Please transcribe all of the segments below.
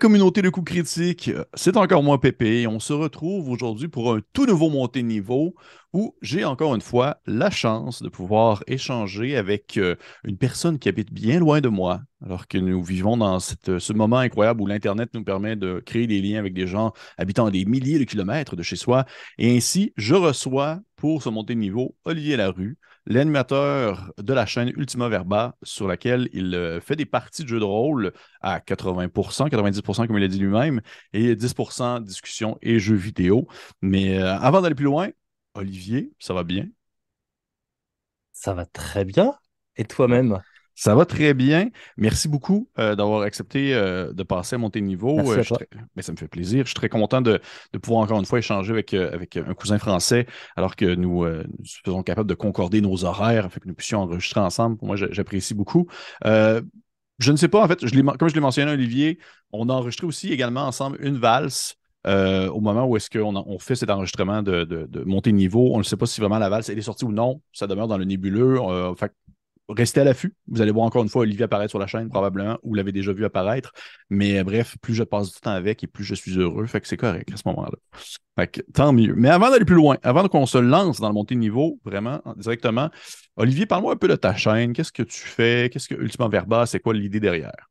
communauté de coups critiques, c'est encore moi Pépé. On se retrouve aujourd'hui pour un tout nouveau montée de niveau où j'ai encore une fois la chance de pouvoir échanger avec euh, une personne qui habite bien loin de moi, alors que nous vivons dans ce moment incroyable où l'Internet nous permet de créer des liens avec des gens habitant des milliers de kilomètres de chez soi. Et ainsi, je reçois pour ce montée de niveau Olivier Larue, l'animateur de la chaîne Ultima Verba, sur laquelle il euh, fait des parties de jeux de rôle à 80% 90% comme il a dit lui-même, et 10% discussion et jeux vidéo. Mais euh, avant d'aller plus loin, Olivier, ça va bien? Ça va très bien. Et toi-même? Ça va très bien. Merci beaucoup euh, d'avoir accepté euh, de passer à monter niveau. Euh, mais ça me fait plaisir. Je suis très content de, pouvoir encore une fois échanger avec, avec un cousin français alors que nous, nous faisons capable de concorder nos horaires afin que nous puissions enregistrer ensemble. Pour moi, j'apprécie beaucoup. je ne sais pas, en fait, je comme je l'ai mentionné à Olivier, on a enregistré aussi également ensemble une valse euh, au moment où est-ce qu'on on fait cet enregistrement de, de, montée de niveau. On ne sait pas si vraiment la valse elle est sortie ou non. Ça demeure dans le nébuleux. Euh, restez à l'affût. Vous allez voir encore une fois Olivier apparaître sur la chaîne, probablement, ou l'avez déjà vu apparaître. Mais euh, bref, plus je passe du temps avec et plus je suis heureux. Fait que c'est correct à ce moment-là. Fait que tant mieux. Mais avant d'aller plus loin, avant qu'on se lance dans le montée de niveau, vraiment, directement, Olivier, parle-moi un peu de ta chaîne. Qu'est-ce que tu fais? Qu'est-ce que Ultima Verba? C'est quoi l'idée derrière?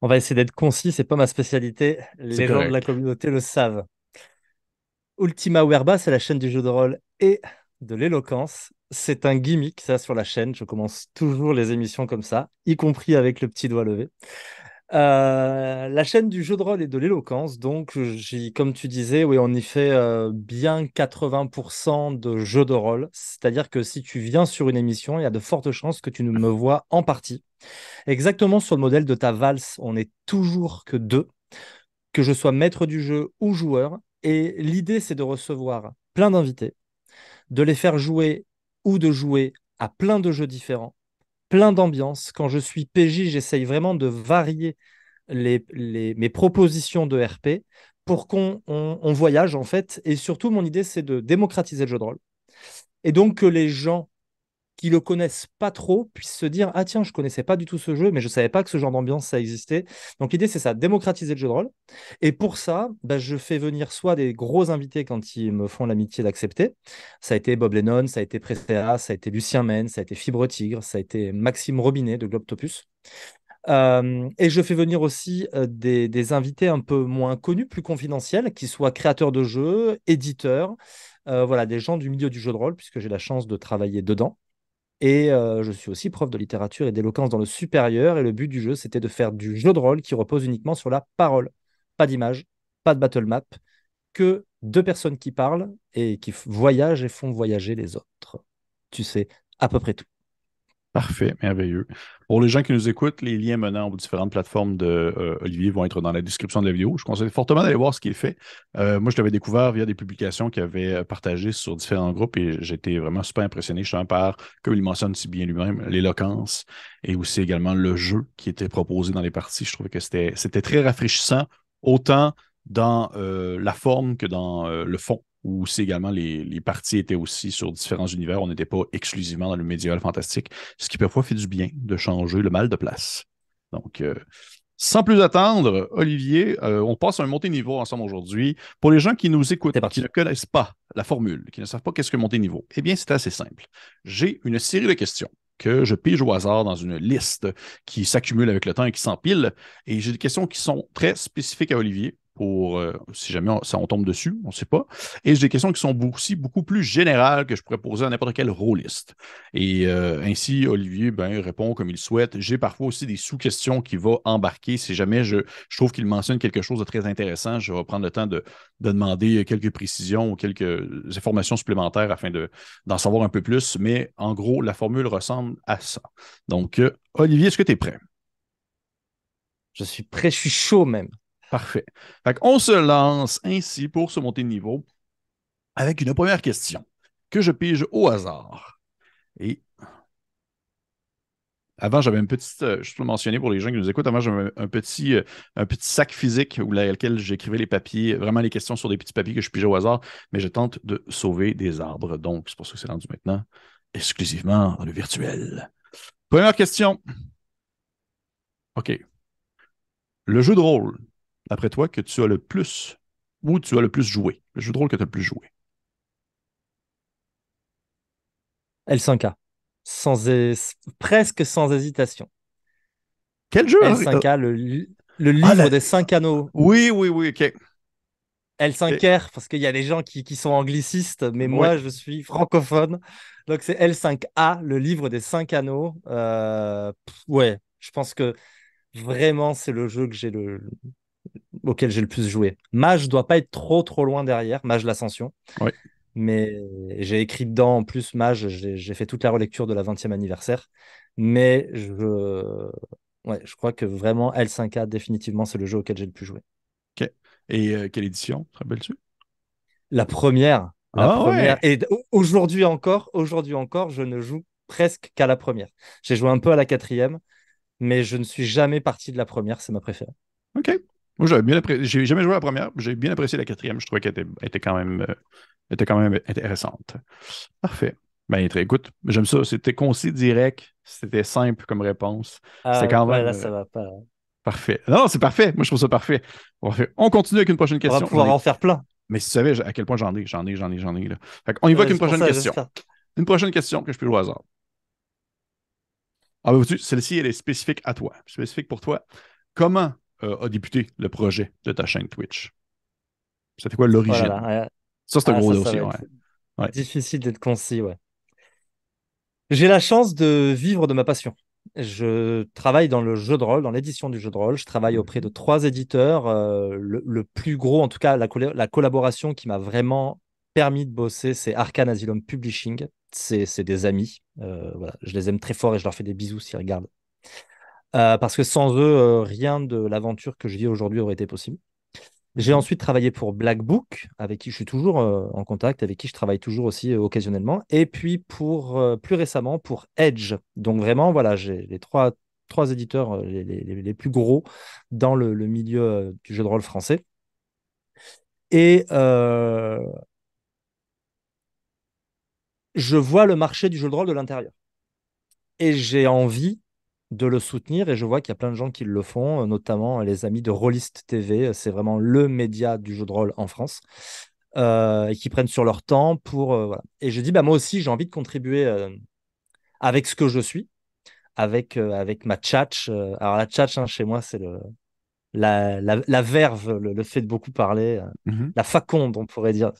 On va essayer d'être concis, c'est pas ma spécialité. Les gens de la communauté le savent. Ultima Werba, c'est la chaîne du jeu de rôle et de l'éloquence. C'est un gimmick, ça, sur la chaîne. Je commence toujours les émissions comme ça, y compris avec le petit doigt levé. Euh, la chaîne du jeu de rôle et de l'éloquence, donc, comme tu disais, oui, on y fait euh, bien 80% de jeu de rôle. C'est-à-dire que si tu viens sur une émission, il y a de fortes chances que tu ne me vois en partie. Exactement sur le modèle de ta valse, on n'est toujours que deux, que je sois maître du jeu ou joueur. Et l'idée, c'est de recevoir plein d'invités, de les faire jouer ou de jouer à plein de jeux différents, plein d'ambiances. Quand je suis PJ, j'essaye vraiment de varier les, mes propositions de RP pour qu'on voyage en fait. Et surtout, mon idée, c'est de démocratiser le jeu de rôle. Et donc que les gens qui le connaissent pas trop puissent se dire ah tiens je connaissais pas du tout ce jeu mais je savais pas que ce genre d'ambiance ça existait. Donc l'idée c'est ça démocratiser le jeu de rôle. Et pour ça bah, je fais venir soit des gros invités quand ils me font l'amitié d'accepter. Ça a été Bob Lennon ça a été Prestea ça a été Lucien Men ça a été Fibre Tigre ça a été Maxime Robinet de Globtopus. Euh, et je fais venir aussi euh, des, des, invités un peu moins connus, plus confidentiels, qui soient créateurs de jeux, éditeurs, euh, voilà, des gens du milieu du jeu de rôle, puisque j'ai la chance de travailler dedans. Et euh, je suis aussi prof de littérature et d'éloquence dans le supérieur. Et le but du jeu, c'était de faire du jeu de rôle qui repose uniquement sur la parole. Pas d'image, pas de battle map, que deux personnes qui parlent et qui voyagent et font voyager les autres. Tu sais à peu près tout. Parfait, merveilleux. Pour les gens qui nous écoutent, les liens menant aux différentes plateformes de euh, Olivier vont être dans la description de la vidéo. Je conseille fortement d'aller voir ce qu'il fait. Euh, moi, je l'avais découvert via des publications qu'il avait euh, partagées sur différents groupes et j'étais vraiment super impressionné, un par, comme il mentionne si bien lui-même, l'éloquence et aussi également le jeu qui était proposé dans les parties. Je trouvais que c'était très rafraîchissant, autant dans la forme que dans le fond où c'est également les, parties étaient aussi sur différents univers. On n'était pas exclusivement dans le médiéval fantastique, ce qui parfois fait du bien de changer le mal de place. Donc, euh, sans plus attendre, Olivier, euh, on passe à un monté niveau ensemble aujourd'hui. Pour les gens qui nous écoutent, qui ne connaissent pas la formule, qui ne savent pas qu'est-ce que monter niveau, eh bien, c'est assez simple. J'ai une série de questions que je pige au hasard dans une liste qui s'accumule avec le temps et qui s'empile. Et j'ai des questions qui sont très spécifiques à Olivier pour euh, si jamais on, ça, on tombe dessus, on ne sait pas. Et j'ai des questions qui sont aussi beaucoup plus générales que je pourrais poser à n'importe quel rôliste. Et euh, ainsi, Olivier ben, répond comme il souhaite. J'ai parfois aussi des sous-questions qui vont embarquer. Si jamais je, trouve qu'il mentionne quelque chose de très intéressant, je vais prendre le temps de, de demander quelques précisions ou quelques informations supplémentaires afin d'en savoir un peu plus. Mais en gros, la formule ressemble à ça. Donc, euh, Olivier, est-ce que tu es prêt? Je suis prêt, je suis chaud même. Parfait. On se lance ainsi pour se monter de niveau avec une première question que je pige au hasard. Et avant, j'avais une petite, euh, je peux mentionner pour les gens qui nous écoutent, avant, j'avais un petit, euh, un petit sac physique où lequel j'écrivais les papiers, vraiment les questions sur des petits papiers que je pigeais au hasard, mais je tente de sauver des arbres. Donc, c'est pour ça que c'est rendu maintenant exclusivement dans le virtuel. Première question. OK. Le jeu de rôle, après toi, que tu as le plus, ou tu as le plus joué, le jeu de rôle que tu as le plus joué. L5K, sans presque sans hésitation. Quel jeu L5K, le, le ah, livre des cinq anneaux. Oui, oui, oui, ok. L5R, parce qu'il y a des gens qui, sont anglicistes, mais moi, je suis francophone. Donc, c'est L5A, le livre des cinq anneaux. Euh, ouais, je pense que vraiment, c'est le jeu que j'ai le, auquel j'ai le plus joué. Mage doit pas être trop, trop loin derrière, Mage l'Ascension. Oui. Mais j'ai écrit dedans, en plus, Mage, j'ai fait toute la relecture de la 20e anniversaire. Mais je, ouais, je crois que vraiment L5A, définitivement, c'est le jeu auquel j'ai le plus joué. Ok. Et euh, quelle édition, te rappelles-tu? La première. La ah première. Et aujourd'hui encore, aujourd'hui encore, je ne joue presque qu'à la première. J'ai joué un peu à la quatrième, mais je ne suis jamais parti de la première, c'est ma préférée. OK. Moi, j'avais bien J'ai jamais joué à la première, j'ai bien apprécié la quatrième. Je trouvais qu'elle était, quand même, euh, était quand même intéressante. Parfait. Ben, écoute, j'aime ça. C'était concis, direct. C'était simple comme réponse. Ah, c'est quand même. Là, ça va pas. Parfait. Non, c'est parfait. Moi, je trouve ça parfait. On continue avec une prochaine question. On va pouvoir en faire plein. Mais si tu savais à quel point j'en ai, j'en ai, j'en ai, j'en ai. Là. on y va avec une prochaine question. Une prochaine question que je peux jouer au hasard. Ah, ben, celle-ci, elle est spécifique à toi, spécifique pour toi. Comment euh, a débuté le projet de ta chaîne Twitch? C'était quoi l'origine? Ça, c'est un ah, gros dossier. Ouais. Difficile d'être concis, ouais. J'ai la chance de vivre de ma passion. Je travaille dans le jeu de rôle, dans l'édition du jeu de rôle. Je travaille auprès de trois éditeurs. Euh, le, plus gros, en tout cas, la, collaboration qui m'a vraiment permis de bosser, c'est Arcane Asylum Publishing. C'est des amis. Euh, voilà. Je les aime très fort et je leur fais des bisous s'ils regardent. Euh, parce que sans eux, rien de l'aventure que je vis aujourd'hui aurait été possible. J'ai ensuite travaillé pour Black Book, avec qui je suis toujours euh, en contact, avec qui je travaille toujours aussi euh, occasionnellement. Et puis pour euh, plus récemment pour Edge. Donc vraiment, voilà, j'ai les trois, trois éditeurs les, plus gros dans le, milieu du jeu de rôle français. Et je vois le marché du jeu de rôle de l'intérieur. Et j'ai envie de le soutenir et je vois qu'il y a plein de gens qui le font, euh, notamment les amis de Rollist TV. C'est vraiment le média du jeu de rôle en France. Euh, et qui prennent sur leur temps pour. Euh, voilà. Et je dis, bah, moi aussi, j'ai envie de contribuer avec ce que je suis, avec, avec ma tchatch. alors, la tchatch, hein, chez moi, c'est le, la, la, verve, le, fait de beaucoup parler, mm-hmm. la faconde, on pourrait dire.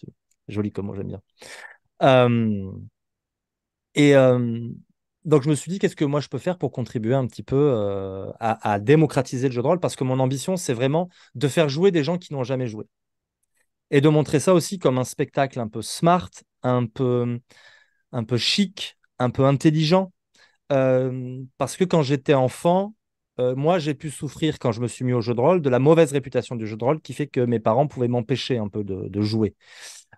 Joli comment j'aime bien. et, donc je me suis dit, qu'est-ce que moi je peux faire pour contribuer un petit peu euh, à, démocratiser le jeu de rôle? Parce que mon ambition, c'est vraiment de faire jouer des gens qui n'ont jamais joué. Et de montrer ça aussi comme un spectacle un peu smart, un peu, chic, un peu intelligent. Euh, parce que quand j'étais enfant, euh, moi j'ai pu souffrir quand je me suis mis au jeu de rôle de la mauvaise réputation du jeu de rôle qui fait que mes parents pouvaient m'empêcher un peu de, de jouer,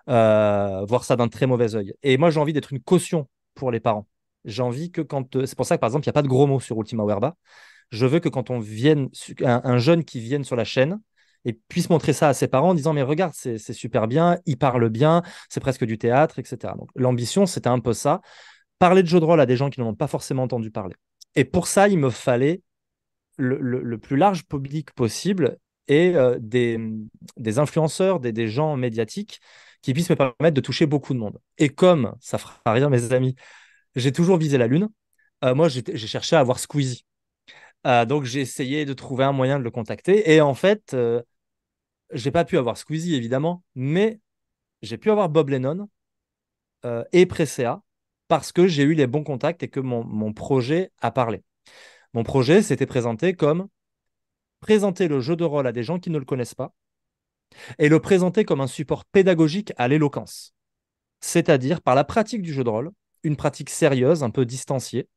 voir ça d'un très mauvais œil. Et moi j'ai envie d'être une caution pour les parents j'ai envie que quand. Euh, c'est pour ça que, par exemple, il n'y a pas de gros mots sur Ultima Werba. Je veux que quand on vienne, un, jeune qui vienne sur la chaîne et puisse montrer ça à ses parents en disant Mais regarde, c'est super bien, il parle bien, c'est presque du théâtre, etc. Donc, l'ambition, c'était un peu ça. Parler de jeu de rôle à des gens qui n'en ont pas forcément entendu parler. Et pour ça, il me fallait le, plus large public possible et euh, des, des, influenceurs, des, des, gens médiatiques qui puissent me permettre de toucher beaucoup de monde. Et comme ça fera rien, mes amis, j'ai toujours visé la Lune. Euh, moi, j'ai cherché à avoir Squeezie. Euh, donc, j'ai essayé de trouver un moyen de le contacter. Et en fait, euh, j'ai pas pu avoir Squeezie, évidemment, mais j'ai pu avoir Bob Lennon et Presea parce que j'ai eu les bons contacts et que mon, mon projet a parlé. Mon projet s'était présenté comme présenter le jeu de rôle à des gens qui ne le connaissent pas et le présenter comme un support pédagogique à l'éloquence. C'est-à-dire par la pratique du jeu de rôle, une pratique sérieuse, un peu distanciée,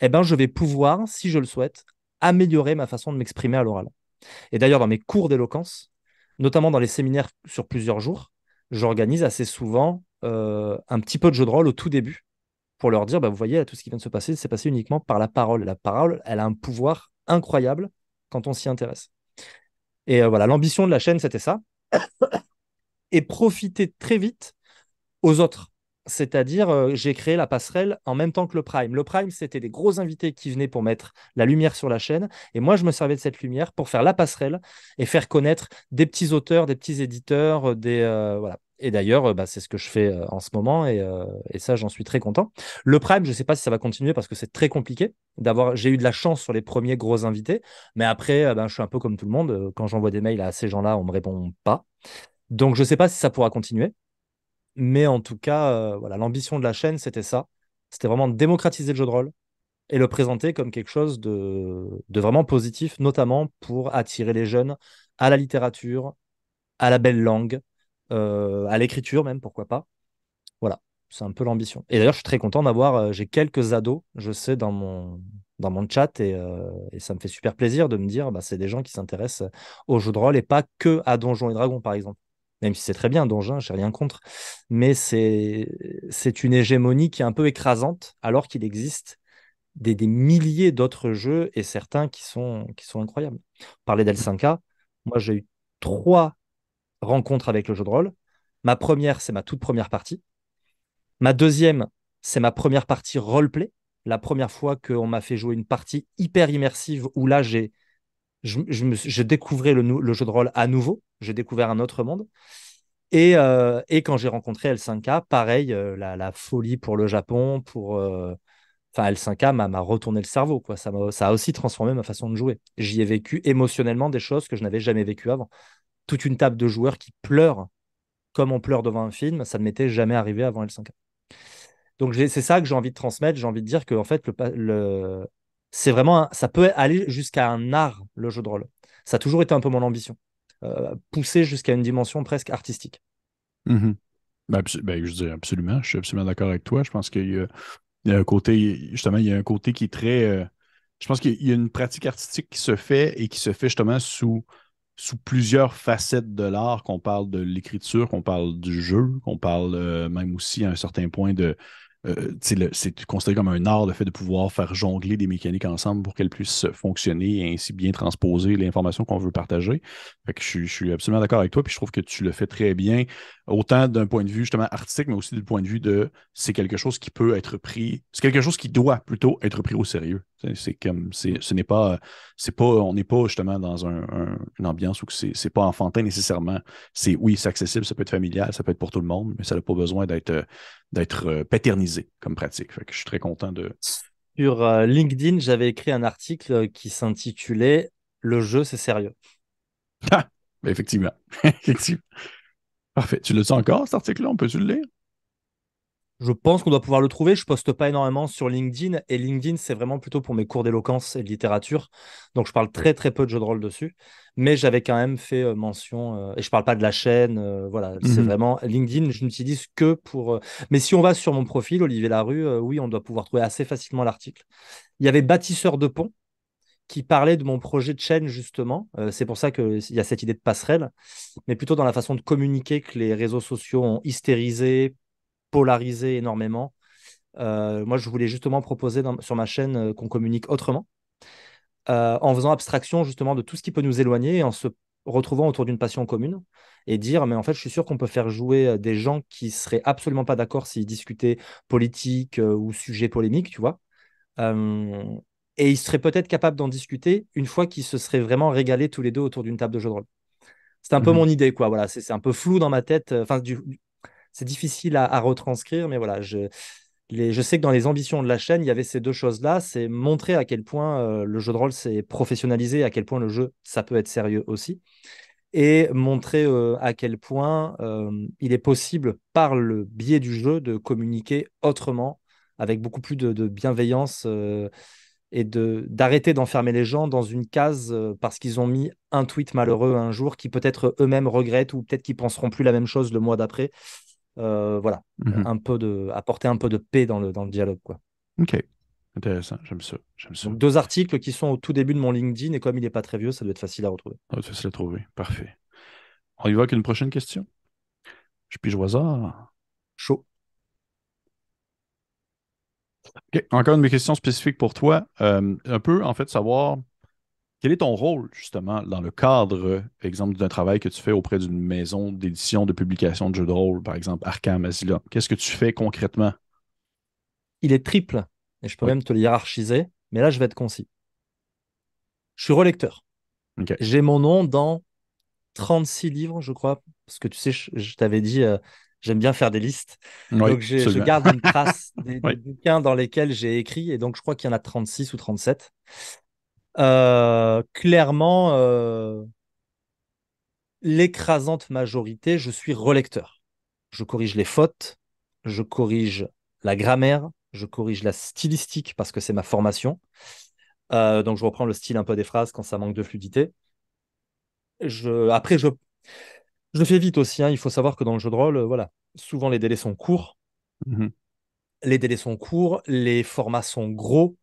eh ben, je vais pouvoir, si je le souhaite, améliorer ma façon de m'exprimer à l'oral. Et d'ailleurs, dans mes cours d'éloquence, notamment dans les séminaires sur plusieurs jours, j'organise assez souvent euh, un petit peu de jeu de rôle au tout début pour leur dire, bah, vous voyez, tout ce qui vient de se passer, c'est passé uniquement par la parole. la parole, elle a un pouvoir incroyable quand on s'y intéresse. Et euh, voilà, l'ambition de la chaîne, c'était ça. Et profiter très vite aux autres c'est-à-dire euh, j'ai créé la passerelle en même temps que le Prime. Le Prime, c'était des gros invités qui venaient pour mettre la lumière sur la chaîne, et moi, je me servais de cette lumière pour faire la passerelle et faire connaître des petits auteurs, des petits éditeurs, euh, des voilà. Et d'ailleurs, bah, c'est ce que je fais en ce moment, et, et ça, j'en suis très content. Le Prime, je ne sais pas si ça va continuer parce que c'est très compliqué d'avoir. J'ai eu de la chance sur les premiers gros invités, mais après, ben, je suis un peu comme tout le monde. Quand j'envoie des mails à ces gens-là, on me répond pas. Donc, je ne sais pas si ça pourra continuer. Mais en tout cas, euh, voilà, l'ambition de la chaîne, c'était ça. C'était vraiment démocratiser le jeu de rôle et le présenter comme quelque chose de, vraiment positif, notamment pour attirer les jeunes à la littérature, à la belle langue, euh, à l'écriture même, pourquoi pas. Voilà, c'est un peu l'ambition. Et d'ailleurs, je suis très content d'avoir, euh, j'ai quelques ados, je sais, dans mon, dans mon chat, et, ça me fait super plaisir de me dire, bah, c'est des gens qui s'intéressent au jeu de rôle et pas que à Donjons et Dragons, par exemple même si c'est très bien, Donjon, j'ai rien contre, mais c'est c'est une hégémonie qui est un peu écrasante, alors qu'il existe des, milliers d'autres jeux et certains qui sont, qui sont incroyables. Parler d'L5K, moi j'ai eu trois rencontres avec le jeu de rôle. Ma première, c'est ma toute première partie. Ma deuxième, c'est ma première partie roleplay. La première fois qu'on m'a fait jouer une partie hyper immersive où là, j'ai je, découvrais le, jeu de rôle à nouveau. J'ai découvert un autre monde. Et, euh, quand j'ai rencontré L5K, pareil, euh, la, folie pour le Japon, pour. Euh, enfin, L5K m'a retourné le cerveau. Quoi. Ça, a aussi transformé ma façon de jouer. J'y ai vécu émotionnellement des choses que je n'avais jamais vécues avant. Toute une table de joueurs qui pleurent comme on pleure devant un film, ça ne m'était jamais arrivé avant L5K. Donc c'est ça que j'ai envie de transmettre. J'ai envie de dire que en fait, le, c'est vraiment, ça peut aller jusqu'à un art, le jeu de rôle. Ça a toujours été un peu mon ambition. Euh, pousser jusqu'à une dimension presque artistique. Mm-hmm. Ben, ben, je dis absolument, je suis absolument d'accord avec toi. Je pense qu'il y, a un côté, justement, il y a un côté qui est très. Euh, je pense qu'il y a une pratique artistique qui se fait et qui se fait justement sous, plusieurs facettes de l'art, qu'on parle de l'écriture, qu'on parle du jeu, qu'on parle euh, même aussi à un certain point de, euh, c'est considéré comme un art le fait de pouvoir faire jongler des mécaniques ensemble pour qu'elles puissent fonctionner et ainsi bien transposer l'information qu'on veut partager. je, suis absolument d'accord avec toi, puis je trouve que tu le fais très bien, autant d'un point de vue justement artistique, mais aussi du point de vue de c'est quelque chose qui peut être pris, c'est quelque chose qui doit plutôt être pris au sérieux. C'est comme ce n'est pas, c'est pas, on n'est pas justement dans une ambiance où c'est pas enfantin nécessairement. C'est oui, c'est accessible, ça peut être familial, ça peut être pour tout le monde, mais ça n'a pas besoin d'être d'être euh, paternisé comme pratique. Fait que je suis très content de. Sur euh, LinkedIn, j'avais écrit un article qui s'intitulait Le jeu, c'est sérieux. Ah, effectivement. effectivement. Parfait. Tu le sens encore, cet article-là? On peut-tu le lire? Je pense qu'on doit pouvoir le trouver. Je poste pas énormément sur LinkedIn et LinkedIn, c'est vraiment plutôt pour mes cours d'éloquence et de littérature. Donc, je parle très, très peu de jeux de rôle dessus. Mais j'avais quand même fait euh, mention, euh, et je parle pas de la chaîne. Euh, voilà, c'est mhm. vraiment LinkedIn, je n'utilise que pour. Mais si on va sur mon profil, Olivier Larue, oui, on doit pouvoir trouver assez facilement l'article. Il y avait Bâtisseur de pont qui parlait de mon projet de chaîne, justement. c'est pour ça qu'il y a cette idée de passerelle, mais plutôt dans la façon de communiquer que les réseaux sociaux ont hystérisé, polarisé énormément. Euh, moi, je voulais justement proposer sur ma chaîne euh, qu'on communique autrement, euh, en faisant abstraction justement de tout ce qui peut nous éloigner et en se retrouvant autour d'une passion commune et dire mais en fait je suis sûr qu'on peut faire jouer des gens qui seraient absolument pas d'accord s'ils discutaient politique ou sujet polémique tu vois et ils seraient peut-être capables d'en discuter une fois qu'ils se seraient vraiment régalés tous les deux autour d'une table de jeu de rôle c'est un peu mmh mon idée quoi voilà c'est un peu flou dans ma tête enfin du, c'est difficile à, retranscrire, mais voilà, je, je sais que dans les ambitions de la chaîne, il y avait ces deux choses-là. C'est montrer à quel point euh, le jeu de rôle s'est professionnalisé, à quel point le jeu, ça peut être sérieux aussi. Et montrer euh, à quel point euh, il est possible, par le biais du jeu, de communiquer autrement, avec beaucoup plus de, de bienveillance et de d'arrêter d'enfermer les gens dans une case parce qu'ils ont mis un tweet malheureux un jour qui peut-être eux-mêmes regrettent ou peut-être qu'ils penseront plus la même chose le mois d'après. Euh, voilà, mhm. un peu de, apporter un peu de paix dans le, dans le dialogue. Quoi. Ok, intéressant, j'aime ça. ça. deux articles qui sont au tout début de mon LinkedIn et comme il n'est pas très vieux, ça doit être facile à retrouver. Ah, facile à trouver, parfait. On y va avec une prochaine question? Je puis au hasard. Chaud. Encore une questions spécifiques pour toi. Euh, un peu, en fait, savoir Quel est ton rôle, justement, dans le cadre, exemple, d'un travail que tu fais auprès d'une maison d'édition, de publication de jeux de rôle, par exemple Arkham Asylum? Qu'est-ce que tu fais concrètement? Il est triple, et je peux même te le hiérarchiser, mais là, je vais être concis. Je suis relecteur. J'ai mon nom dans 36 livres, je crois, parce que tu sais, je, t'avais dit, euh, j'aime bien faire des listes. donc, je garde une trace des, bouquins dans lesquels j'ai écrit, et donc je crois qu'il y en a 36 ou 37. Euh, clairement, euh, l'écrasante majorité, je suis relecteur. Je corrige les fautes, je corrige la grammaire, je corrige la stylistique parce que c'est ma formation. donc je reprends le style un peu des phrases quand ça manque de fluidité je, après, je, je fais vite aussi. Hein. Il faut savoir que dans le jeu de rôle, euh, voilà, souvent les délais sont courts. Mmh les délais sont courts, les formats sont gros.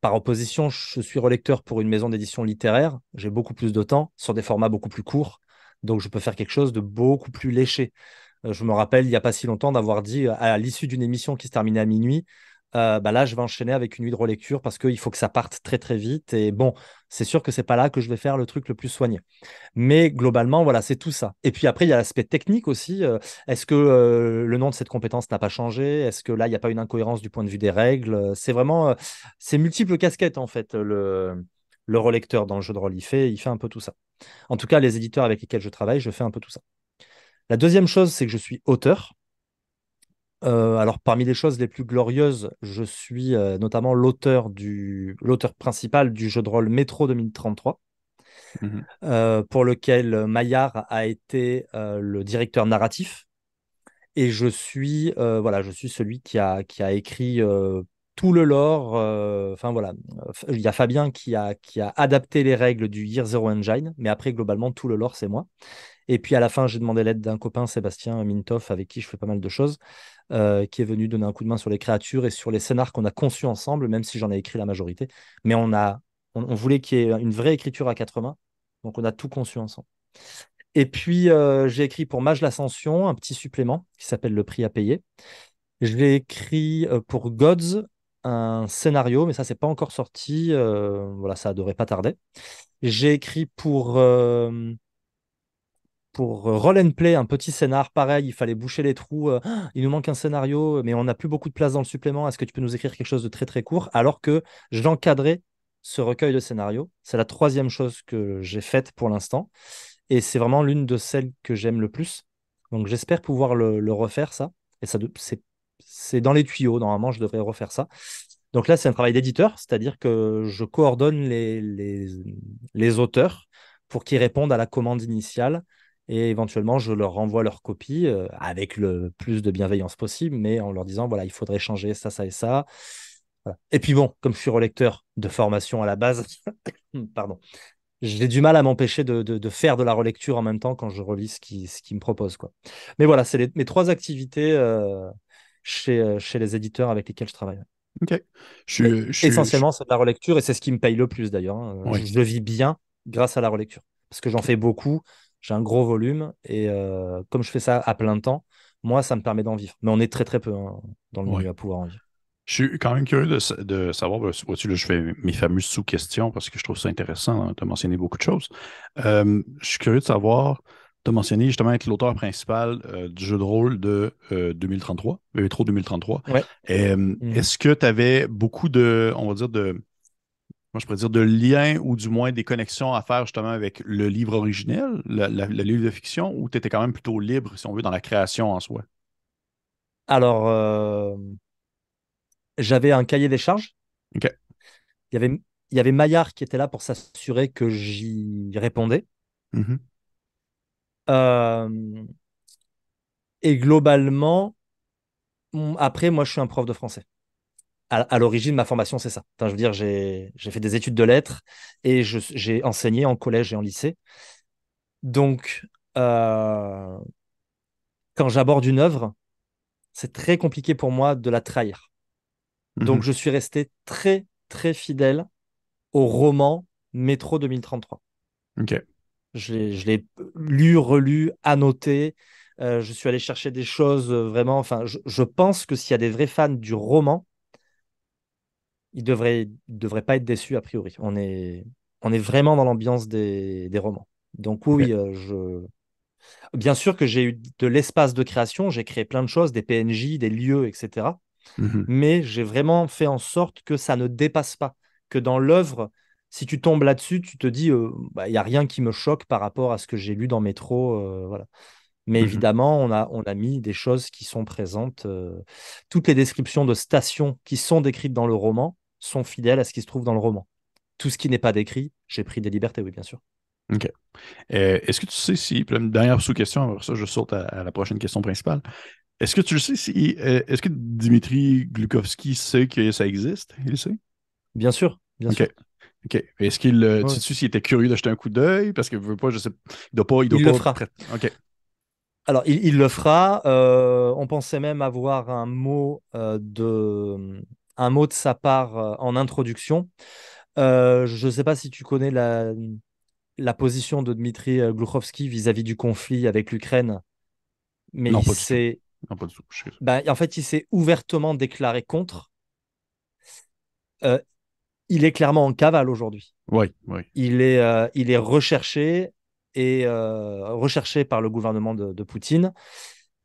Par opposition, je suis relecteur pour une maison d'édition littéraire. J'ai beaucoup plus de temps sur des formats beaucoup plus courts. Donc, je peux faire quelque chose de beaucoup plus léché. Euh, je me rappelle, il n'y a pas si longtemps, d'avoir dit à l'issue d'une émission qui se terminait à minuit, euh, bah là, je vais enchaîner avec une nuit de relecture parce qu'il faut que ça parte très très vite. Et bon, c'est sûr que c'est pas là que je vais faire le truc le plus soigné. Mais globalement, voilà, c'est tout ça. Et puis après, il y a l'aspect technique aussi. Euh, est-ce que euh, le nom de cette compétence n'a pas changé? Est-ce que là, il n'y a pas une incohérence du point de vue des règles? C'est vraiment, c'est multiples casquettes en fait. Le, le relecteur dans le jeu de rôle, il fait, il fait un peu tout ça. En tout cas, les éditeurs avec lesquels je travaille, je fais un peu tout ça. La deuxième chose, c'est que je suis auteur. Euh, alors, parmi les choses les plus glorieuses, je suis euh, notamment l'auteur du l'auteur principal du jeu de rôle Métro 2033, mmh euh, pour lequel Maillard a été le directeur narratif. Et je suis voilà, je suis celui qui a qui a écrit tout le lore. Enfin voilà, il y a Fabien qui a qui a adapté les règles du Year Zero Engine, mais après globalement tout le lore c'est moi. Et puis à la fin, j'ai demandé l'aide d'un copain, Sébastien Mintoff, avec qui je fais pas mal de choses, euh, qui est venu donner un coup de main sur les créatures et sur les scénars qu'on a conçus ensemble, même si j'en ai écrit la majorité. Mais on, a, on, voulait qu'il y ait une vraie écriture à quatre mains, donc on a tout conçu ensemble. Et puis euh, j'ai écrit pour Mage l'Ascension un petit supplément qui s'appelle Le prix à payer. Je l'ai écrit euh, pour Gods un scénario, mais ça, c'est pas encore sorti. voilà, ça devrait pas tarder. J'ai écrit pour pour euh, roll and play, un petit scénar, pareil, il fallait boucher les trous. Euh, il nous manque un scénario, mais on n'a plus beaucoup de place dans le supplément. Est-ce que tu peux nous écrire quelque chose de très très court? Alors que j'encadrais ce recueil de scénarios. C'est la troisième chose que j'ai faite pour l'instant. Et c'est vraiment l'une de celles que j'aime le plus. Donc j'espère pouvoir le, refaire, ça. Et ça c'est dans les tuyaux. Normalement, je devrais refaire ça. Donc là, c'est un travail d'éditeur, c'est-à-dire que je coordonne les, les, les auteurs pour qu'ils répondent à la commande initiale et éventuellement je leur renvoie leur copie euh, avec le plus de bienveillance possible, mais en leur disant voilà, il faudrait changer ça, ça et ça. Et puis bon, comme je suis relecteur de formation à la base, pardon, j'ai du mal à m'empêcher de, de, faire de la relecture en même temps quand je relis ce qu'ils ce me proposent. Quoi. Mais voilà, c'est mes trois activités euh, chez, euh, chez les éditeurs avec lesquels je travaille. Ok. Je, essentiellement, c'est la relecture et c'est ce qui me paye le plus d'ailleurs. Hein. Je, je, le vis bien grâce à la relecture parce que j'en fais beaucoup j'ai un gros volume et euh, comme je fais ça à plein temps, moi, ça me permet d'en vivre. Mais on est très très peu hein, dans le milieu à pouvoir en vivre. Je suis quand même curieux de, savoir, ben, vois-tu, là, je fais mes fameuses sous-questions parce que je trouve ça intéressant. Hein, tu as mentionné beaucoup de choses. Euh, je suis curieux de savoir, tu as mentionné justement être l'auteur principal euh, du jeu de rôle de 2033, Métro 2033. Mm. Est-ce que tu avais beaucoup de, on va dire, de, moi, je pourrais dire de liens ou du moins des connexions à faire justement avec le livre originel, le, livre de fiction, ou tu étais quand même plutôt libre, si on veut, dans la création en soi? Alors, euh, j'avais un cahier des charges. OK. Il y avait, il y avait Maillard qui était là pour s'assurer que j'y répondais. Mm-hmm. Euh, et globalement, après, moi, je suis un prof de français à, l'origine, ma formation, c'est ça. Enfin, je veux dire, j'ai fait des études de lettres et j'ai enseigné en collège et en lycée. Donc, euh, quand j'aborde une œuvre, c'est très compliqué pour moi de la trahir. Donc, mhm. je suis resté très, très fidèle au roman Métro 2033. Ok. Je l'ai lu, relu, annoté. Euh, je suis allé chercher des choses euh, vraiment. Enfin, je pense que s'il y a des vrais fans du roman, il devrait, devrait pas être déçu a priori. On est, on est vraiment dans l'ambiance des, romans. Donc oui, je... Bien sûr que j'ai eu de l'espace de création, j'ai créé plein de choses, des PNJ, des lieux, etc. Mmh Mais j'ai vraiment fait en sorte que ça ne dépasse pas, que dans l'œuvre, si tu tombes là-dessus, tu te dis, bah, il n'y a rien qui me choque par rapport à ce que j'ai lu dans Métro. voilà. Mais mmh évidemment, on a, on a mis des choses qui sont présentes. toutes les descriptions de stations qui sont décrites dans le roman sont fidèles à ce qui se trouve dans le roman. Tout ce qui n'est pas décrit, j'ai pris des libertés, oui, bien sûr. OK. Est-ce que tu sais si, une dernière sous-question, après ça, je saute à, la prochaine question principale. Est-ce que tu sais si, est-ce que Dimitri Glukovski sait que ça existe? Il sait? Bien sûr, bien sûr. OK. Est-ce qu'il, ouais. tu sais s'il était curieux d'acheter un coup d'œil? Parce qu'il veut pas, je sais, il doit pas, il doit il pas. Le fera. OK. Alors, il, le fera. Euh, on pensait même avoir un mot, euh, de, un mot de sa part euh, en introduction. je ne sais pas si tu connais la, la position de Dmitri Glouchovski vis-à-vis du conflit avec l'Ukraine, mais non, il s'est. Bah, en fait, il s'est ouvertement déclaré contre. il est clairement en cavale aujourd'hui. Oui, oui. Il est, il est recherché et euh, recherché par le gouvernement de, Poutine.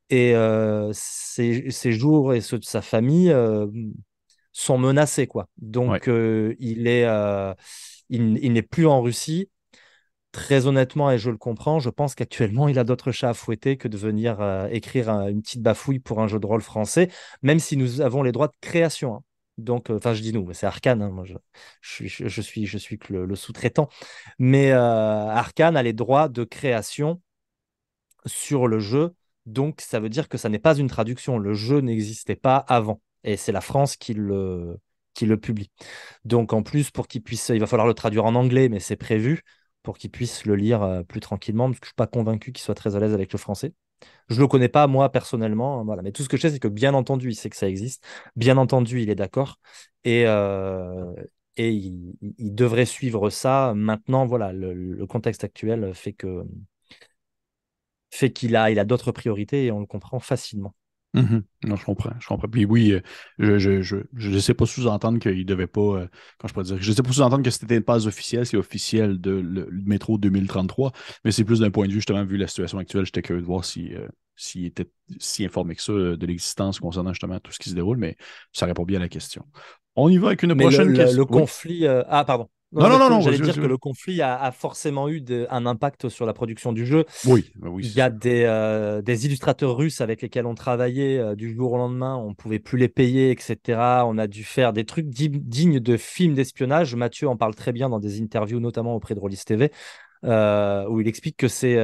Et euh, ses, jours et ceux de sa famille euh, sont menacés. Quoi. Donc, il est, il, n'est plus en Russie. Très honnêtement, et je le comprends, je pense qu'actuellement, il a d'autres chats à fouetter que de venir écrire une petite bafouille pour un jeu de rôle français, même si nous avons les droits de création. Hein. Donc, euh, enfin, je dis nous, c'est Arkane. Hein, moi, je, suis, je, suis, je suis que le, sous-traitant. Mais euh, Arkane a les droits de création sur le jeu. Donc, ça veut dire que ça n'est pas une traduction. Le jeu n'existait pas avant. Et c'est la France qui le, publie. Donc, en plus, pour qu'il puisse, il va falloir le traduire en anglais, mais c'est prévu pour qu'il puisse le lire euh, plus tranquillement, parce que je suis pas convaincu qu'il soit très à l'aise avec le français. Je le connais pas, moi, personnellement. Hein, voilà. Mais tout ce que je sais, c'est que bien entendu, il sait que ça existe. Bien entendu, il est d'accord. Et, euh, il, devrait suivre ça. Maintenant, voilà, le, contexte actuel fait qu'il a, a d'autres priorités et on le comprend facilement. Mhm. Non, je comprends. Je comprends. Puis oui, euh, je je, je, je sais pas sous-entendre qu'il devait pas. Euh, quand je peux dire? Je sais pas sous-entendre que c'était pas officiel, c'est officiel de le, métro 2033. Mais c'est plus d'un point de vue, justement, vu la situation actuelle, j'étais curieux de voir si euh, s'il était si informé que ça de l'existence concernant justement tout ce qui se déroule, mais ça répond bien à la question. On y va avec une prochaine question. Le conflit. ah, pardon. Non, non, non, non. J'allais dire que le conflit a, forcément eu un impact sur la production du jeu. Oui, bah oui. Il y a des, euh, des, illustrateurs russes avec lesquels on travaillait euh, du jour au lendemain. On ne pouvait plus les payer, etc. On a dû faire des trucs dignes de films d'espionnage. Mathieu en parle très bien dans des interviews, notamment auprès de Rollis TV, euh, où il explique que c'est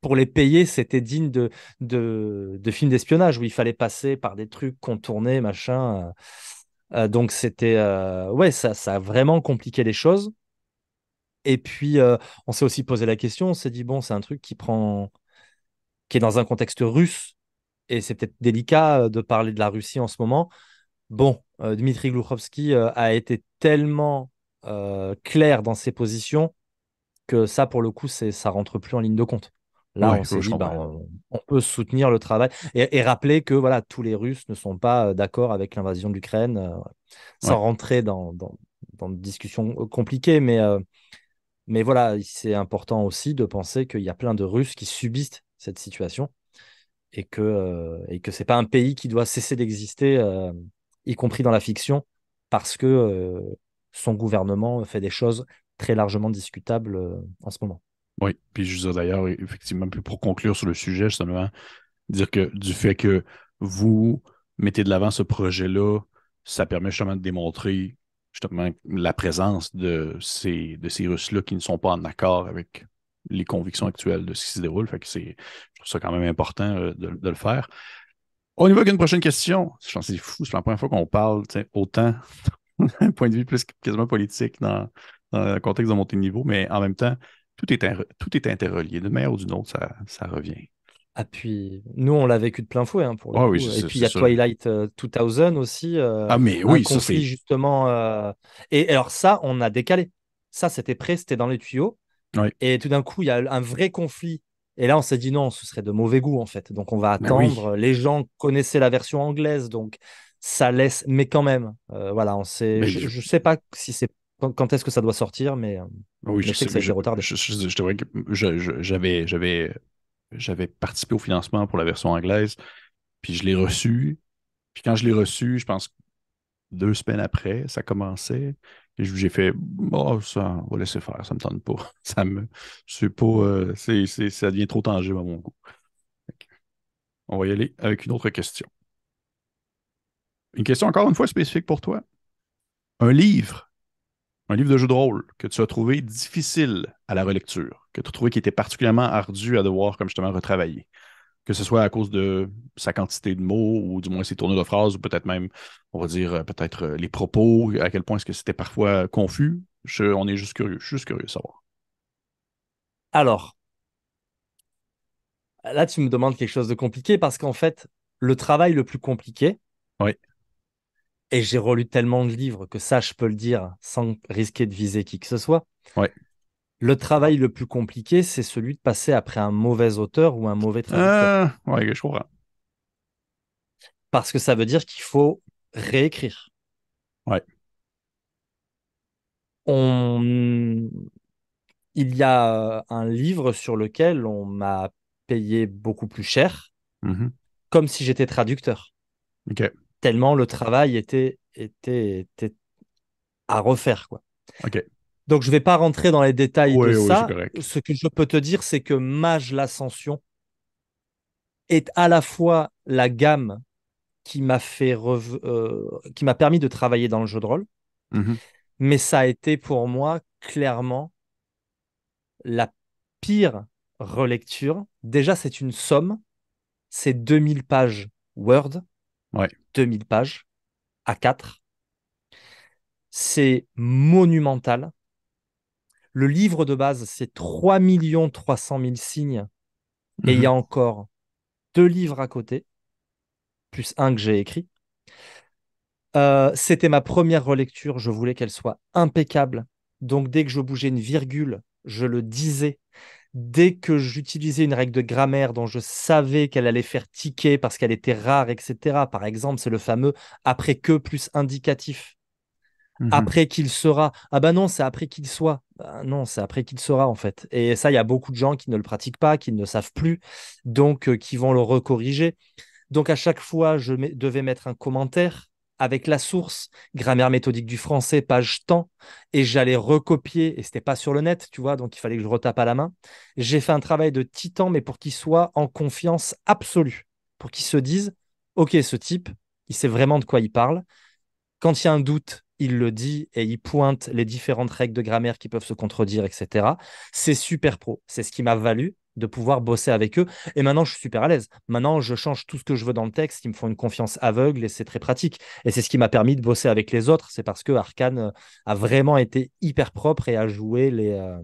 pour les payer, c'était digne de, de, de films d'espionnage où il fallait passer par des trucs contournés, machin. Euh, donc c'était euh, ouais, ça, ça a vraiment compliqué les choses. Et puis euh, on s'est aussi posé la question, on s'est dit bon, c'est un truc qui prend, qui est dans un contexte russe, et c'est peut-être délicat de parler de la Russie en ce moment. Bon, Dmitri Glouchovski a été tellement clair dans ses positions que ça, pour le coup, c'est ça rentre plus en ligne de compte. Là, on s'est dit, bah, on, peut soutenir le travail et, rappeler que voilà, tous les Russes ne sont pas euh, d'accord avec l'invasion de l'Ukraine, euh, sans rentrer dans, dans, dans, une discussion euh, compliquée. Mais, mais voilà, c'est important aussi de penser qu'il y a plein de Russes qui subissent cette situation et que, et que ce n'est pas un pays qui doit cesser d'exister, y compris dans la fiction, parce que son gouvernement fait des choses très largement discutables en ce moment. Oui, puis je veux d'ailleurs, effectivement, pour conclure sur le sujet, justement, dire que du fait que vous mettez de l'avant ce projet-là, ça permet justement de démontrer justement la présence de ces, de ces Russes-là qui ne sont pas en accord avec les convictions actuelles de ce qui se déroule. Fait que c'est, je trouve ça quand même important euh, de, le faire. On y va une prochaine question. Je pense que c'est fou, c'est la première fois qu'on parle autant d'un point de vue plus quasiment politique dans, dans le contexte de montée de niveau, mais en même temps, tout est, tout est interrelié. D'une manière ou d'une autre, ça, ça revient. Ah, puis nous, on l'a vécu de plein fouet. Hein, pour le coup. et puis il y a Twilight 2000 euh, aussi. Euh, ah, mais oui, ça c'est. justement. Euh, et alors, ça, on a décalé. Ça, c'était prêt, c'était dans les tuyaux. Et tout d'un coup, il y a un vrai conflit. Et là, on s'est dit non, ce serait de mauvais goût, en fait. Donc, on va ben attendre. Les gens connaissaient la version anglaise, donc ça laisse. Mais quand même, voilà, on sait. Je ne sais pas si c'est quand, est-ce que ça doit sortir, mais, oui, je, sais que ça a été retardé. j'avais, j'avais, j'avais participé au financement pour la version anglaise, puis je l'ai reçu. Puis quand je l'ai reçu, je pense deux semaines après, ça commençait. Et j'ai fait, oh, ça, on va laisser faire, ça me tente pas. Ça me, c'est pas, euh, c'est, ça devient trop tangible à mon goût. On va y aller avec une autre question. Une question encore une fois spécifique pour toi. Un livre, un livre de jeu de rôle que tu as trouvé difficile à la relecture, que tu as trouvé qui était particulièrement ardu à devoir, comme justement, retravailler que ce soit à cause de sa quantité de mots ou du moins ses tournures de phrases ou peut-être même, on va dire, euh, peut-être euh, les propos, à quel point est-ce que c'était parfois confus. on est juste curieux, juste curieux de savoir. Alors, là, tu me demandes quelque chose de compliqué parce qu'en fait, le travail le plus compliqué, oui. Et j'ai relu tellement de livres que ça, je peux le dire sans risquer de viser qui que ce soit. Le travail le plus compliqué, c'est celui de passer après un mauvais auteur ou un mauvais traducteur. Ouais, je comprends. Parce que ça veut dire qu'il faut réécrire. Ouais. On... Il y a un livre sur lequel on m'a payé beaucoup plus cher, mm-hmm. comme si j'étais traducteur. Ok. Tellement le travail était, était, était à refaire. Quoi. Donc, je ne vais pas rentrer dans les détails de ça. Ce que je peux te dire, c'est que Mage l'Ascension est à la fois la gamme qui m'a fait euh, qui m'a permis de travailler dans le jeu de rôle, mm-hmm. mais ça a été pour moi clairement la pire relecture. Déjà, c'est une somme, c'est 2000 pages Word, ouais. 2000 pages à 4. C'est monumental. Le livre de base, c'est 3 300 000 signes. Et il y a mhm. encore deux livres à côté, plus un que j'ai écrit. Euh, c'était ma première relecture. Je voulais qu'elle soit impeccable. Donc, dès que je bougeais une virgule, je le disais. Dès que j'utilisais une règle de grammaire dont je savais qu'elle allait faire tiquer parce qu'elle était rare, etc. Par exemple, c'est le fameux après que plus indicatif. Mhm. Après qu'il sera. Ah bah non, c'est après qu'il soit. Bah non, c'est après qu'il sera en fait. Et ça, il y a beaucoup de gens qui ne le pratiquent pas, qui ne savent plus, donc euh, qui vont le recorriger. Donc à chaque fois, je devais mettre un commentaire avec la source, grammaire méthodique du français, page temps, et j'allais recopier, et c'était pas sur le net, tu vois, donc il fallait que je retape à la main. J'ai fait un travail de titan, mais pour qu'il soit en confiance absolue, pour qu'il se dise, ok, ce type, il sait vraiment de quoi il parle. Quand il y a un doute, il le dit et il pointe les différentes règles de grammaire qui peuvent se contredire, etc. C'est super pro. C'est ce qui m'a valu de pouvoir bosser avec eux. Et maintenant, je suis super à l'aise. Maintenant, je change tout ce que je veux dans le texte. Ils me font une confiance aveugle et c'est très pratique. Et c'est ce qui m'a permis de bosser avec les autres. C'est parce que Arkane euh, a vraiment été hyper propre et a joué les, euh,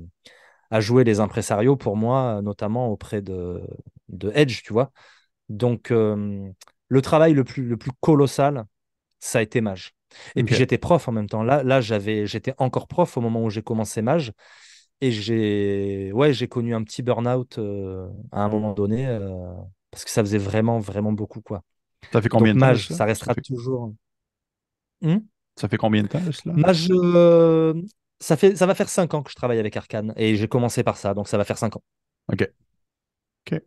a joué les impresarios pour moi, notamment auprès de, de Edge, tu vois. Donc, euh, le travail le plus, le plus colossal, ça a été Mage. Et puis j'étais prof en même temps. Là, là j'avais, j'étais encore prof au moment où j'ai commencé Mage. Et j'ai ouais, j'ai connu un petit burn-out euh, à un moment donné euh, parce que ça faisait vraiment, vraiment beaucoup. Quoi. Ça fait combien de temps Mage, ça, restera toujours. Hmm ça fait combien de temps cela? Mage, euh, ça, fait, ça va faire 5 ans que je travaille avec Arkane et j'ai commencé par ça, donc ça va faire 5 ans. Ok. Ok.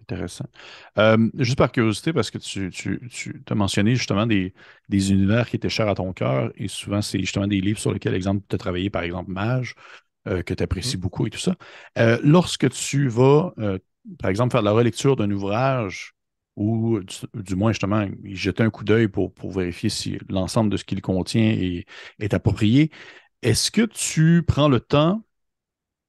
Intéressant. Euh, juste par curiosité, parce que tu, tu, as mentionné justement des, univers qui étaient chers à ton cœur, et souvent c'est justement des livres sur lesquels, exemple, tu as travaillé, par exemple, Mage, euh, que tu apprécies mm-hmm. beaucoup et tout ça. Euh, lorsque tu vas, par exemple, faire de la relecture d'un ouvrage, ou du, moins justement jeter un coup d'œil pour, pour vérifier si l'ensemble de ce qu'il contient est, est approprié, est-ce que tu prends le temps,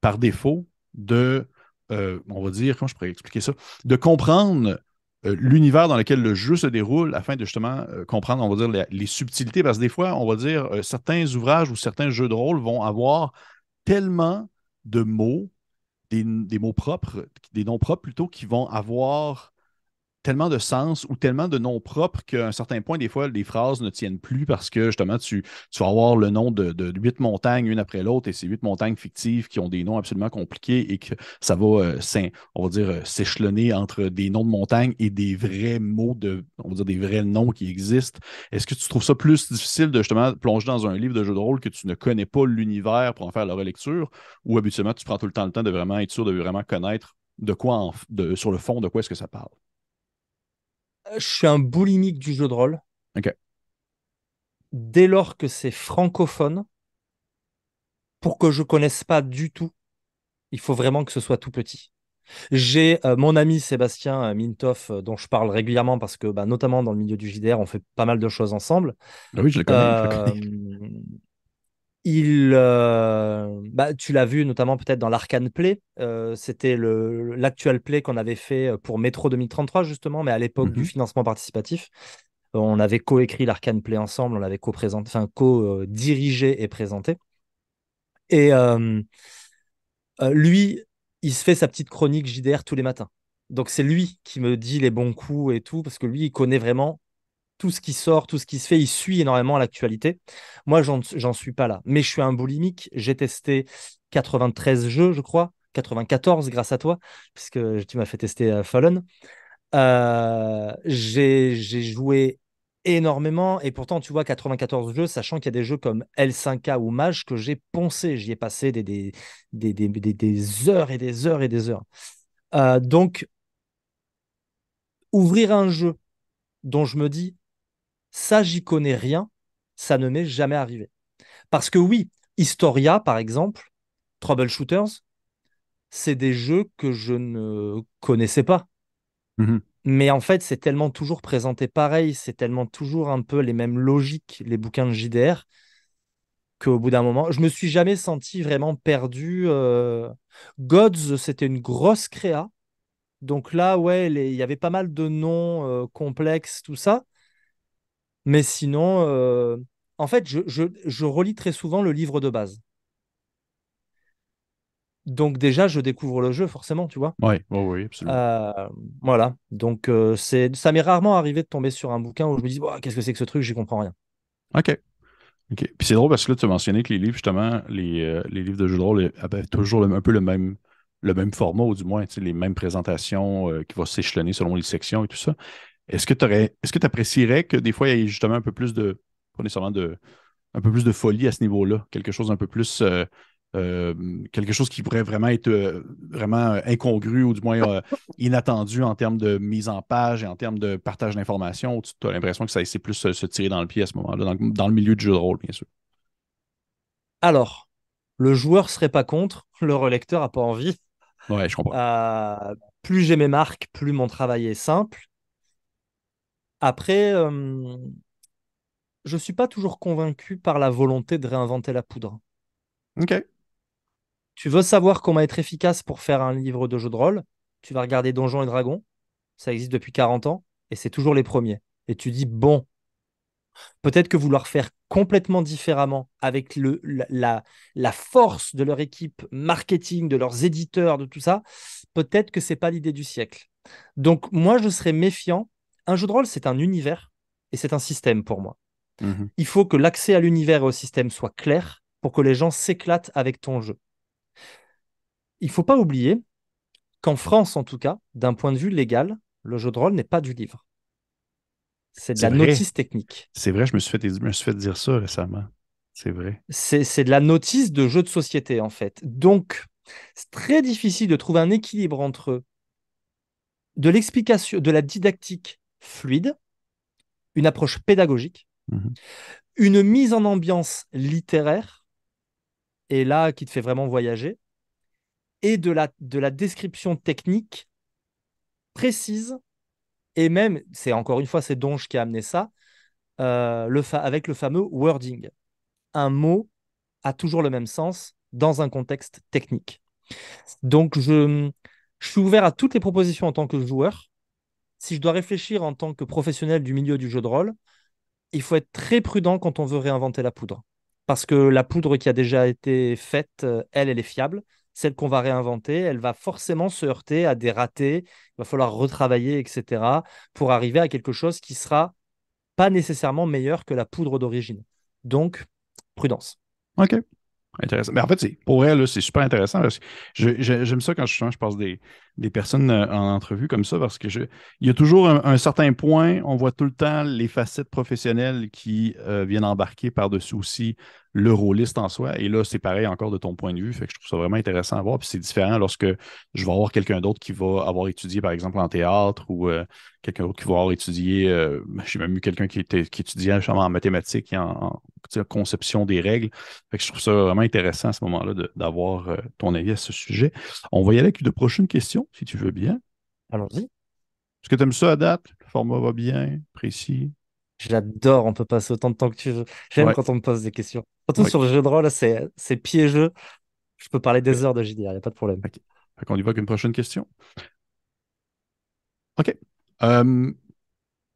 par défaut, de euh, on va dire, comment je pourrais expliquer ça, de comprendre euh, l'univers dans lequel le jeu se déroule afin de justement euh, comprendre, on va dire, les, subtilités? Parce que des fois, on va dire, certains ouvrages ou certains jeux de rôle vont avoir tellement de mots, des, mots propres, des noms propres plutôt, qui vont avoir tellement de sens ou tellement de noms propres qu'à un certain point, des fois, les phrases ne tiennent plus parce que justement, tu, vas avoir le nom de, huit montagnes une après l'autre et ces huit montagnes fictives qui ont des noms absolument compliqués et que ça va, euh, on va dire, euh, s'échelonner entre des noms de montagnes et des vrais mots de, on va dire, des vrais noms qui existent. Est-ce que tu trouves ça plus difficile de justement plonger dans un livre de jeu de rôle que tu ne connais pas l'univers pour en faire la relecture ou habituellement tu prends tout le temps le temps de vraiment être sûr de vraiment connaître de quoi, de, sur le fond, de quoi est-ce que ça parle? Je suis un boulimique du jeu de rôle. Ok. Dès lors que c'est francophone, pour que je connaisse pas du tout, il faut vraiment que ce soit tout petit. J'ai euh, mon ami Sébastien euh, Mintoff, euh, dont je parle régulièrement parce que, bah, notamment dans le milieu du JDR, on fait pas mal de choses ensemble. Ah oui, je le connais. Il, bah, tu l'as vu notamment peut-être dans l'Arcane Play. C'était l'actuel play qu'on avait fait pour Metro 2033 justement, mais à l'époque du mmh financement participatif. On avait coécrit l'Arcane Play ensemble, on l'avait co-présenté, enfin co-dirigé et présenté. Et lui, il se fait sa petite chronique JDR tous les matins. Donc c'est lui qui me dit les bons coups et tout, parce que lui, il connaît vraiment tout ce qui sort, tout ce qui se fait, il suit énormément l'actualité. Moi, j'en suis pas là. Mais je suis un boulimique. J'ai testé 93 jeux, je crois. 94 grâce à toi, puisque tu m'as fait tester euh, Fallen. Euh, j'ai joué énormément et pourtant tu vois 94 jeux sachant qu'il y a des jeux comme L5K ou Mage que j'ai poncé j'y ai passé des, heures et des heures et des heures euh, donc ouvrir un jeu dont je me dis ça, j'y connais rien. Ça ne m'est jamais arrivé. Parce que oui, Historia, par exemple, Troubleshooters, c'est des jeux que je ne connaissais pas. Mhm. Mais en fait, c'est tellement toujours présenté pareil, c'est tellement toujours un peu les mêmes logiques, les bouquins de JDR, qu'au bout d'un moment, je me suis jamais senti vraiment perdu. Euh. Gods, c'était une grosse créa. Donc là, ouais, il y avait pas mal de noms euh, complexes, tout ça. Mais sinon, euh, en fait, je, relis très souvent le livre de base. Donc déjà, je découvre le jeu, forcément, tu vois. Oui, oui, absolument. Euh, voilà. Donc euh, c'est, ça m'est rarement arrivé de tomber sur un bouquin où je me dis, qu'est-ce que c'est que ce truc, j'y comprends rien. OK. OK. Puis c'est drôle parce que là, tu as mentionné que les livres, justement, les, livres de jeux de rôle avaient toujours un peu le même, le même format, ou du moins les mêmes présentations qui vont s'échelonner selon les sections et tout ça. Est-ce que tu est-ce que tu apprécierais que des fois il y ait justement un peu plus de, pas nécessairement de, un peu plus de folie à ce niveau-là, quelque chose un peu plus, euh, euh, quelque chose qui pourrait vraiment être euh, vraiment incongru ou du moins inattendu en termes de mise en page et en termes de partage d'informations, tu as l'impression que ça essaie plus se, se tirer dans le pied à ce moment-là, dans, le milieu du jeu de rôle, bien sûr? Alors, le joueur serait pas contre, le relecteur a pas envie. Ouais, je comprends. plus j'ai mes marques, plus mon travail est simple. Après, euh, je ne suis pas toujours convaincu par la volonté de réinventer la poudre. Ok. Tu veux savoir comment être efficace pour faire un livre de jeu de rôle Tu vas regarder Donjons et Dragons. Ça existe depuis 40 ans et c'est toujours les premiers. Et tu dis, bon, peut-être que vouloir faire complètement différemment avec le, la, la, force de leur équipe marketing, de leurs éditeurs, de tout ça, peut-être que c'est pas l'idée du siècle. Donc moi, je serais méfiant un jeu de rôle, c'est un univers et c'est un système pour moi. Mhm. Il faut que l'accès à l'univers et au système soit clair pour que les gens s'éclatent avec ton jeu. Il faut pas oublier qu'en France, en tout cas, d'un point de vue légal, le jeu de rôle n'est pas du livre. C'est de la notice technique. C'est vrai, je me, suis fait, je me suis fait dire ça récemment. C'est vrai. C'est de la notice de jeu de société, en fait. Donc, c'est très difficile de trouver un équilibre entre de l'explication, de la didactique fluide, une approche pédagogique, mhm. une mise en ambiance littéraire, et là qui te fait vraiment voyager, et de la, de la description technique précise, et même, c'est encore une fois, c'est Donge qui a amené ça, euh, le avec le fameux wording. Un mot a toujours le même sens dans un contexte technique. Donc, je, je suis ouvert à toutes les propositions en tant que joueur si je dois réfléchir en tant que professionnel du milieu du jeu de rôle, il faut être très prudent quand on veut réinventer la poudre. Parce que la poudre qui a déjà été faite, euh, elle, elle est fiable. celle qu'on va réinventer, elle va forcément se heurter à des ratés, il va falloir retravailler, etc., pour arriver à quelque chose qui sera pas nécessairement meilleur que la poudre d'origine. Donc, prudence. OK. Intéressant. Mais en fait, pour elle, c'est super intéressant. J'aime ça quand je, je des, des personnes euh, en entrevue comme ça parce que je, il y a toujours un, certain point, on voit tout le temps les facettes professionnelles qui euh, viennent embarquer par-dessus aussi le rôliste en soi. Et là, c'est pareil encore de ton point de vue. Fait que je trouve ça vraiment intéressant à voir. Puis c'est différent lorsque je vais avoir quelqu'un d'autre qui va avoir étudié, par exemple, en théâtre ou euh, quelqu'un d'autre qui va avoir étudié. J'ai même eu quelqu'un qui, était, qui étudiait en mathématiques et en, conception des règles. Fait que je trouve ça vraiment intéressant à ce moment-là d'avoir ton avis à ce sujet. On va y aller avec de prochaines questions si tu veux bien. Allons-y. Est-ce que tu aimes ça à date? Le format va bien, précis? J'adore, on peut passer autant de temps que tu veux. J'aime quand on me pose des questions. Surtout sur le jeu de rôle, c'est piégeux. Je peux parler des heures de JDR, il n'y a pas de problème. On y va avec une prochaine question. OK. Euh,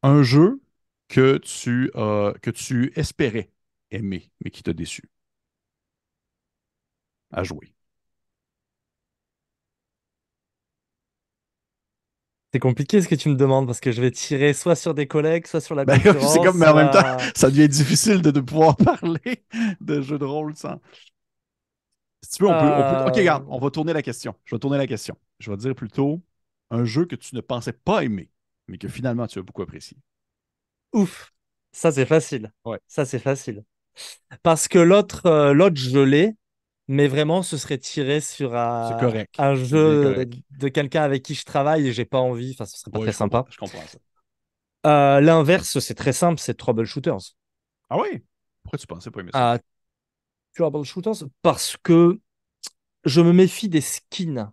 un jeu que tu, que tu espérais aimer, mais qui t'a déçu? À jouer. C'est compliqué ce que tu me demandes parce que je vais tirer soit sur des collègues, soit sur la ben, C'est comme, mais en même temps, ça devient difficile de, pouvoir parler de jeux de rôle sans. Si tu veux, on peut, Ok, regarde, on va tourner la question. Je vais tourner la question. Je vais dire plutôt un jeu que tu ne pensais pas aimer, mais que finalement tu as beaucoup apprécié. Ouf, ça c'est facile. Ouais. Ça c'est facile. Parce que l'autre, euh, l'autre je l'ai, mais vraiment, ce serait tiré sur un, un jeu de quelqu'un avec qui je travaille et j'ai pas envie. Enfin, ce serait pas très sympa. je comprends ça. Euh, l'inverse, c'est très simple, c'est Troubleshooters. Ah oui Pourquoi tu pensais pas aimer ça? Troubleshooters Parce que je me méfie des skins.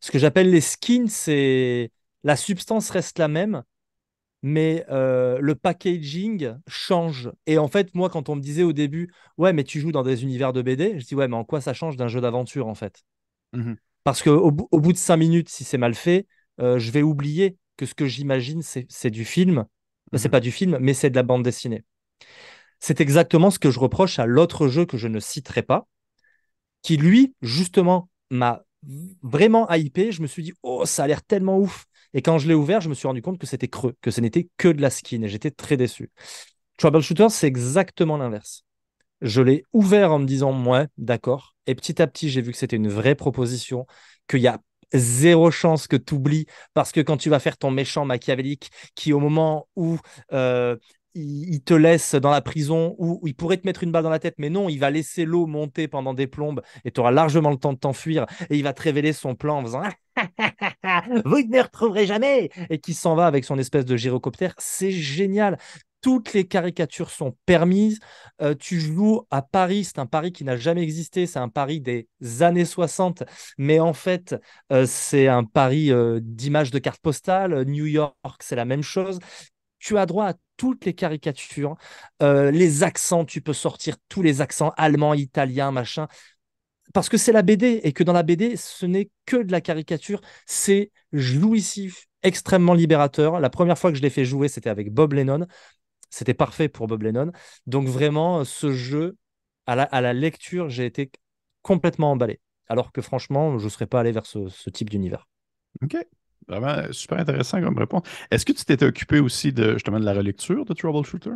Ce que j'appelle les skins, c'est la substance reste la même, mais euh, le packaging change. Et en fait, moi, quand on me disait au début, ouais, mais tu joues dans des univers de BD, je dis, ouais, mais en quoi ça change d'un jeu d'aventure, en fait? Mmh Parce qu'au au bout de cinq minutes, si c'est mal fait, euh, je vais oublier que ce que j'imagine, c'est du film. Ce C'est mmh pas du film, mais c'est de la bande dessinée. C'est exactement ce que je reproche à l'autre jeu que je ne citerai pas, qui lui, justement, m'a vraiment hypé. Je me suis dit, oh, ça a l'air tellement ouf. Et quand je l'ai ouvert, je me suis rendu compte que c'était creux, que ce n'était que de la skin et j'étais très déçu. Troubleshooter, c'est exactement l'inverse. Je l'ai ouvert en me disant, ouais, d'accord. Et petit à petit, j'ai vu que c'était une vraie proposition, qu'il y a zéro chance que tu oublies, parce que quand tu vas faire ton méchant machiavélique, qui au moment où euh, il, te laisse dans la prison où, il pourrait te mettre une balle dans la tête, mais non, il va laisser l'eau monter pendant des plombes et tu auras largement le temps de t'enfuir et il va te révéler son plan en faisant Vous ne me retrouverez jamais et qui s'en va avec son espèce de gyrocoptère. C'est génial. Toutes les caricatures sont permises. Euh, tu joues à Paris, c'est un Paris qui n'a jamais existé, c'est un Paris des années 60, mais en fait, euh, c'est un Paris euh, d'images de cartes postales. New York, c'est la même chose tu as droit à toutes les caricatures, les accents, tu peux sortir tous les accents allemands, italiens, machin. Parce que c'est la BD et que dans la BD, ce n'est que de la caricature, c'est jouissif, extrêmement libérateur. La première fois que je l'ai fait jouer, c'était avec Bob Lennon. C'était parfait pour Bob Lennon. Donc vraiment, ce jeu, à la, lecture, j'ai été complètement emballé. Alors que franchement, je ne serais pas allé vers ce, ce type d'univers. Ok, Vraiment super intéressant comme réponse. Est-ce que tu t'étais occupé aussi de justement de la relecture de Troubleshooter?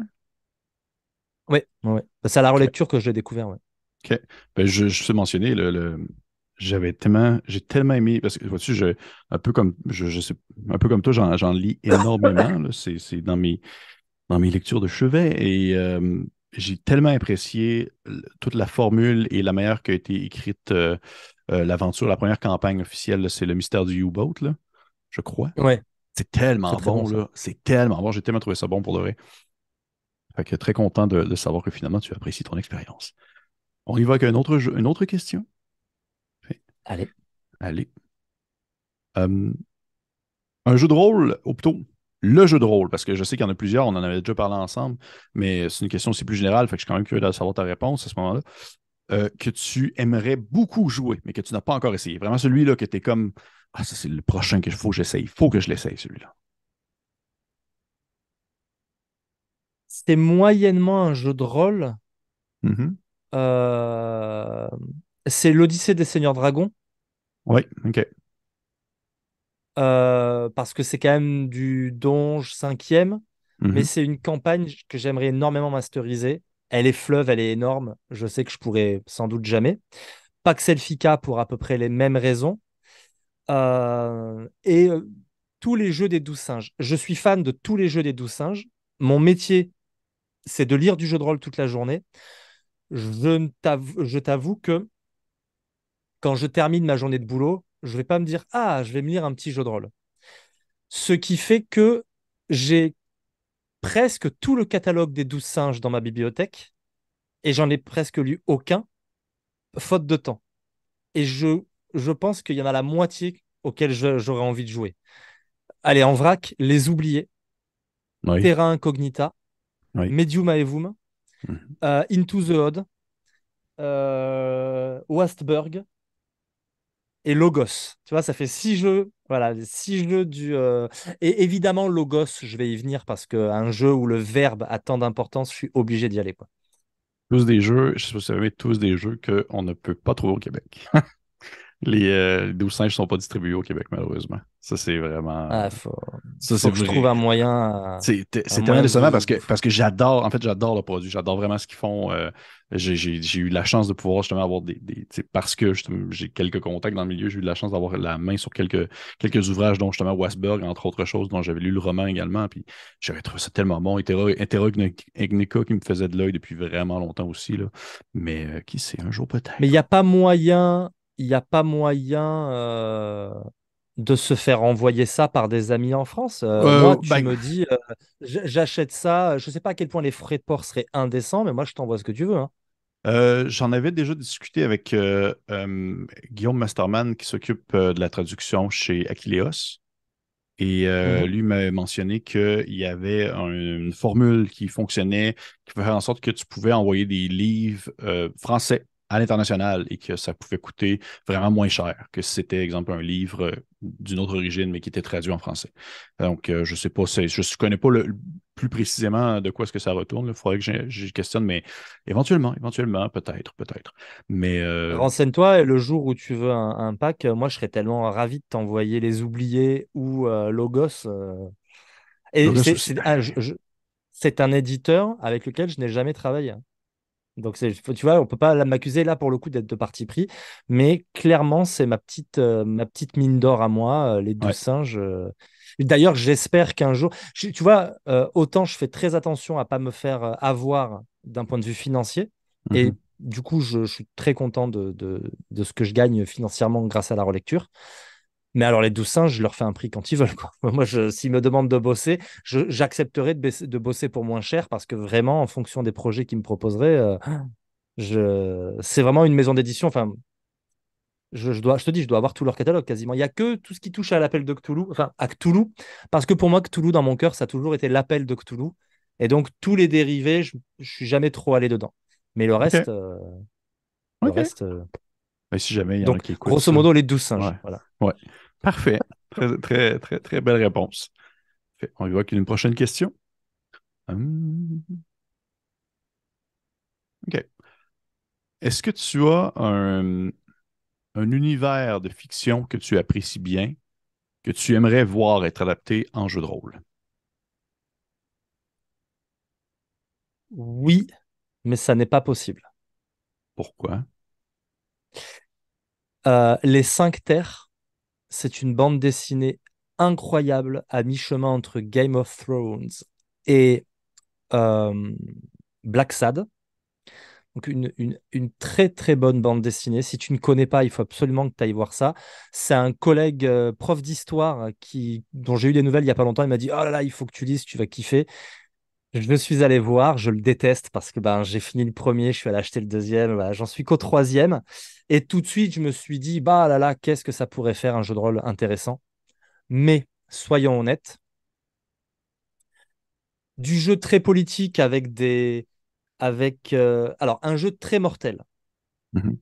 Oui, oui. C'est à la relecture que je l'ai découvert, oui. OK. Ben, je, je sais mentionner, le, j'avais tellement, j'ai tellement aimé, parce que vois-tu, je, un peu comme je, sais, un peu comme toi, j'en, lis énormément. c'est, dans mes dans mes lectures de chevet. Et euh, j'ai tellement apprécié toute la formule et la manière qui a été écrite euh, euh, l'aventure, la première campagne officielle, c'est le mystère du U-Boat. Là je crois. Ouais. C'est tellement bon, là. C'est tellement bon. J'ai tellement trouvé ça bon pour de vrai. Fait que très content de, savoir que finalement tu apprécies ton expérience. On y va avec un autre une autre question? Allez. Allez. Hum, un jeu de rôle, ou plutôt le jeu de rôle, parce que je sais qu'il y en a plusieurs, on en avait déjà parlé ensemble, mais c'est une question aussi plus générale, fait que je suis quand même curieux de savoir ta réponse à ce moment-là. Euh, que tu aimerais beaucoup jouer, mais que tu n'as pas encore essayé. Vraiment celui-là que tu es comme ah, ça, c'est le prochain qu'il faut que j'essaye. Il faut que je l'essaye, celui-là. C'est moyennement un jeu de rôle. Mm-hmm. Euh, c'est l'Odyssée des Seigneurs Dragons. Oui, ok. Euh, parce que c'est quand même du Donge 5e, mais mhm. c'est une campagne que j'aimerais énormément masteriser. Elle est fleuve, elle est énorme. Je sais que je pourrais sans doute jamais. Pax Elfica pour à peu près les mêmes raisons. Euh, et euh, tous les jeux des douze singes. Je suis fan de tous les jeux des douze singes. Mon métier, c'est de lire du jeu de rôle toute la journée. Je t'avoue que quand je termine ma journée de boulot, je vais pas me dire ah, je vais me lire un petit jeu de rôle. Ce qui fait que j'ai presque tout le catalogue des douze singes dans ma bibliothèque et j'en ai presque lu aucun, faute de temps. Et je, je pense qu'il y en a la moitié auquel j'aurais envie de jouer. Allez, en vrac, Les Oubliés, Terra Incognita, Medium Aevum, mhm. euh, Into the Odd, euh, Wastburg, et Logos. Tu vois, ça fait six jeux. Voilà, six jeux du. Euh, et évidemment, Logos, je vais y venir parce qu'un jeu où le verbe a tant d'importance, je suis obligé d'y aller. Quoi. Tous des jeux, je sais pas si vous savez, tous des jeux qu'on ne peut pas trouver au Québec. les, euh, les 12 singes ne sont pas distribués au Québec, malheureusement. Ça, c'est vraiment. Ah, faut... Ça, c'est que je trouve un moyen. C'est tellement décevant parce que, parce que j'adore, en fait, j'adore le produit. J'adore vraiment ce qu'ils font. Euh, j'ai eu la chance de pouvoir justement avoir des. des parce que j'ai quelques contacts dans le milieu, j'ai eu la chance d'avoir la main sur quelques, quelques ouvrages, dont justement Westberg, entre autres choses, dont j'avais lu le roman également. Puis j'avais trouvé ça tellement bon. Interrognica qui me faisait de l'œil depuis vraiment longtemps aussi. Là. Mais euh, qui sait, un jour peut-être. Mais il n'y a pas moyen. Il n'y a pas moyen. Euh, de se faire envoyer ça par des amis en France. Euh, euh, moi, tu bah, me dis, j'achète ça. Je ne sais pas à quel point les frais de port seraient indécents, mais moi, je t'envoie ce que tu veux. Hein. J'en avais déjà discuté avec Guillaume Masterman qui s'occupe de la traduction chez Aquileos. Et mmh lui m'a mentionné qu'il y avait une formule qui fonctionnait, qui faisait en sorte que tu pouvais envoyer des livres français à l'international et que ça pouvait coûter vraiment moins cher que si c'était, exemple, un livre euh, d'une autre origine, mais qui était traduit en français. Donc, euh, je ne sais pas, je ne connais pas le, plus précisément de quoi est-ce que ça retourne. Il faudrait que je questionne, mais éventuellement, éventuellement, peut-être, peut-être. Mais euh, Renseigne-toi, et le jour où tu veux un, pack, moi, je serais tellement ravi de t'envoyer Les Oubliés ou Logos. Et c'est un éditeur avec lequel je n'ai jamais travaillé. Donc, tu vois, on peut pas m'accuser là pour le coup d'être de parti pris, mais clairement, c'est ma petite, euh, ma petite mine d'or à moi, euh, les deux singes. Euh. D'ailleurs, j'espère qu'un jour, tu vois, autant je fais très attention à pas me faire avoir d'un point de vue financier, et mmh du coup, je, suis très content de, de, ce que je gagne financièrement grâce à la relecture. Mais alors, les douze singes, je leur fais un prix quand ils veulent. Quoi. Moi, s'ils me demandent de bosser, j'accepterai de, de, bosser pour moins cher parce que vraiment, en fonction des projets qu'ils me proposeraient, euh, je... c'est vraiment une maison d'édition. Enfin, je, dois, je te dis, je dois avoir tout leur catalogue quasiment. Il n'y a que tout ce qui touche à l'appel de Cthulhu, enfin à Cthulhu, parce que pour moi, Cthulhu, dans mon cœur, ça a toujours été l'appel de Cthulhu. Et donc, tous les dérivés, je ne suis jamais trop allé dedans. Mais le reste. Euh, le reste euh, Mais si jamais il y en a qui Grosso modo, les douze singes. Voilà. Ouais. Parfait. Très, très, très, très belle réponse. On y voit qu'il y a une prochaine question. Hum. OK. Est-ce que tu as un, un univers de fiction que tu apprécies bien, que tu aimerais voir être adapté en jeu de rôle? Oui, mais ça n'est pas possible. Pourquoi? Euh, les cinq terres c'est une bande dessinée incroyable à mi-chemin entre Game of Thrones et euh, Black Sad. Donc une, très très bonne bande dessinée. Si tu ne connais pas, il faut absolument que tu ailles voir ça. C'est un collègue euh, prof d'histoire qui dont j'ai eu des nouvelles il y a pas longtemps. Il m'a dit Oh là là, il faut que tu lises, tu vas kiffer. Je suis allé voir, je le déteste parce que ben, j'ai fini le premier, je suis allé acheter le deuxième, j'en suis qu'au troisième. Et tout de suite, je me suis dit, bah là là, qu'est-ce que ça pourrait faire un jeu de rôle intéressant? Mais soyons honnêtes, du jeu très politique avec des. Avec, euh, alors, un jeu très mortel, mmh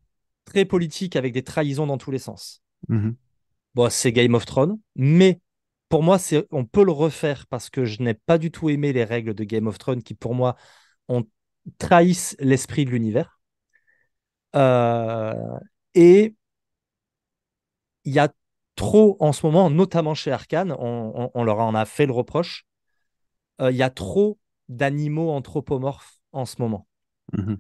très politique avec des trahisons dans tous les sens. Mmh bon, c'est Game of Thrones, mais pour moi, c'est, on peut le refaire parce que je n'ai pas du tout aimé les règles de Game of Thrones qui, pour moi, ont trahissent l'esprit de l'univers. Euh, Et il y a trop en ce moment, notamment chez Arkane, on, leur en a fait le reproche, euh, il y a trop d'animaux anthropomorphes en ce moment. Mhm.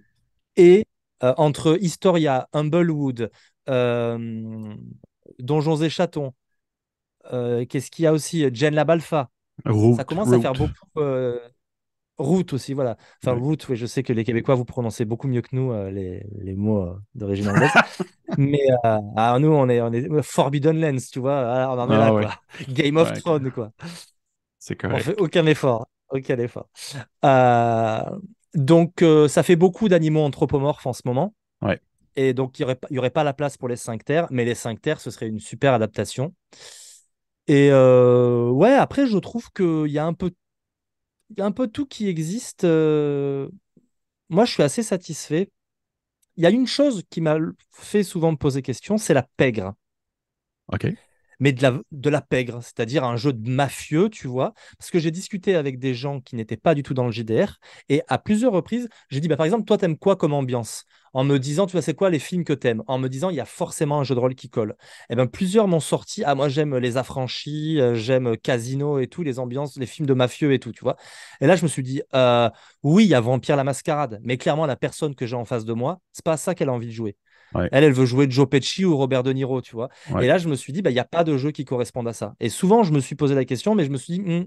Et euh, entre Historia, Humblewood, Donjons et Chatons, qu'est-ce qu'il y a aussi? Jen la Balfa. Ça commence à faire beaucoup. Route aussi, voilà. Enfin, route, oui, je sais que les Québécois, vous prononcez beaucoup mieux que nous les, les, mots d'origine anglaise. Mais ah, nous, on est, on est Forbidden Lens, tu vois. Ah, on en est ah là, quoi. Game of Thrones, quoi. C'est correct. On fait aucun effort. Aucun effort. Euh, donc, euh, ça fait beaucoup d'animaux anthropomorphes en ce moment. Ouais. Et donc, il n'y aurait, y aurait pas la place pour les 5 terres, mais les 5 terres, ce serait une super adaptation. Et euh, ouais, après, je trouve qu'il y a un peu, y a un peu tout qui existe. Moi, je suis assez satisfait. Il y a une chose qui m'a fait souvent me poser question, c'est la pègre. Mais de la, pègre, c'est-à-dire un jeu de mafieux, tu vois. Parce que j'ai discuté avec des gens qui n'étaient pas du tout dans le JDR, et à plusieurs reprises, j'ai dit, bah, par exemple, toi, t'aimes quoi comme ambiance? En me disant, tu vois, c'est quoi les films que t'aimes? En me disant, il y a forcément un jeu de rôle qui colle. Et eh ben plusieurs m'ont sorti, ah, moi, j'aime Les Affranchis, euh, j'aime Casino et tout, les ambiances, les films de mafieux et tout, tu vois. Et là, je me suis dit, euh, oui, il y a Vampire la Mascarade, mais clairement, la personne que j'ai en face de moi, c'est pas ça qu'elle a envie de jouer. Elle, elle veut jouer Joe Pesci ou Robert De Niro, tu vois. Et là, je me suis dit, bah, il n'y a pas de jeu qui corresponde à ça. Et souvent, je me suis posé la question, mais je me suis dit, je hmm,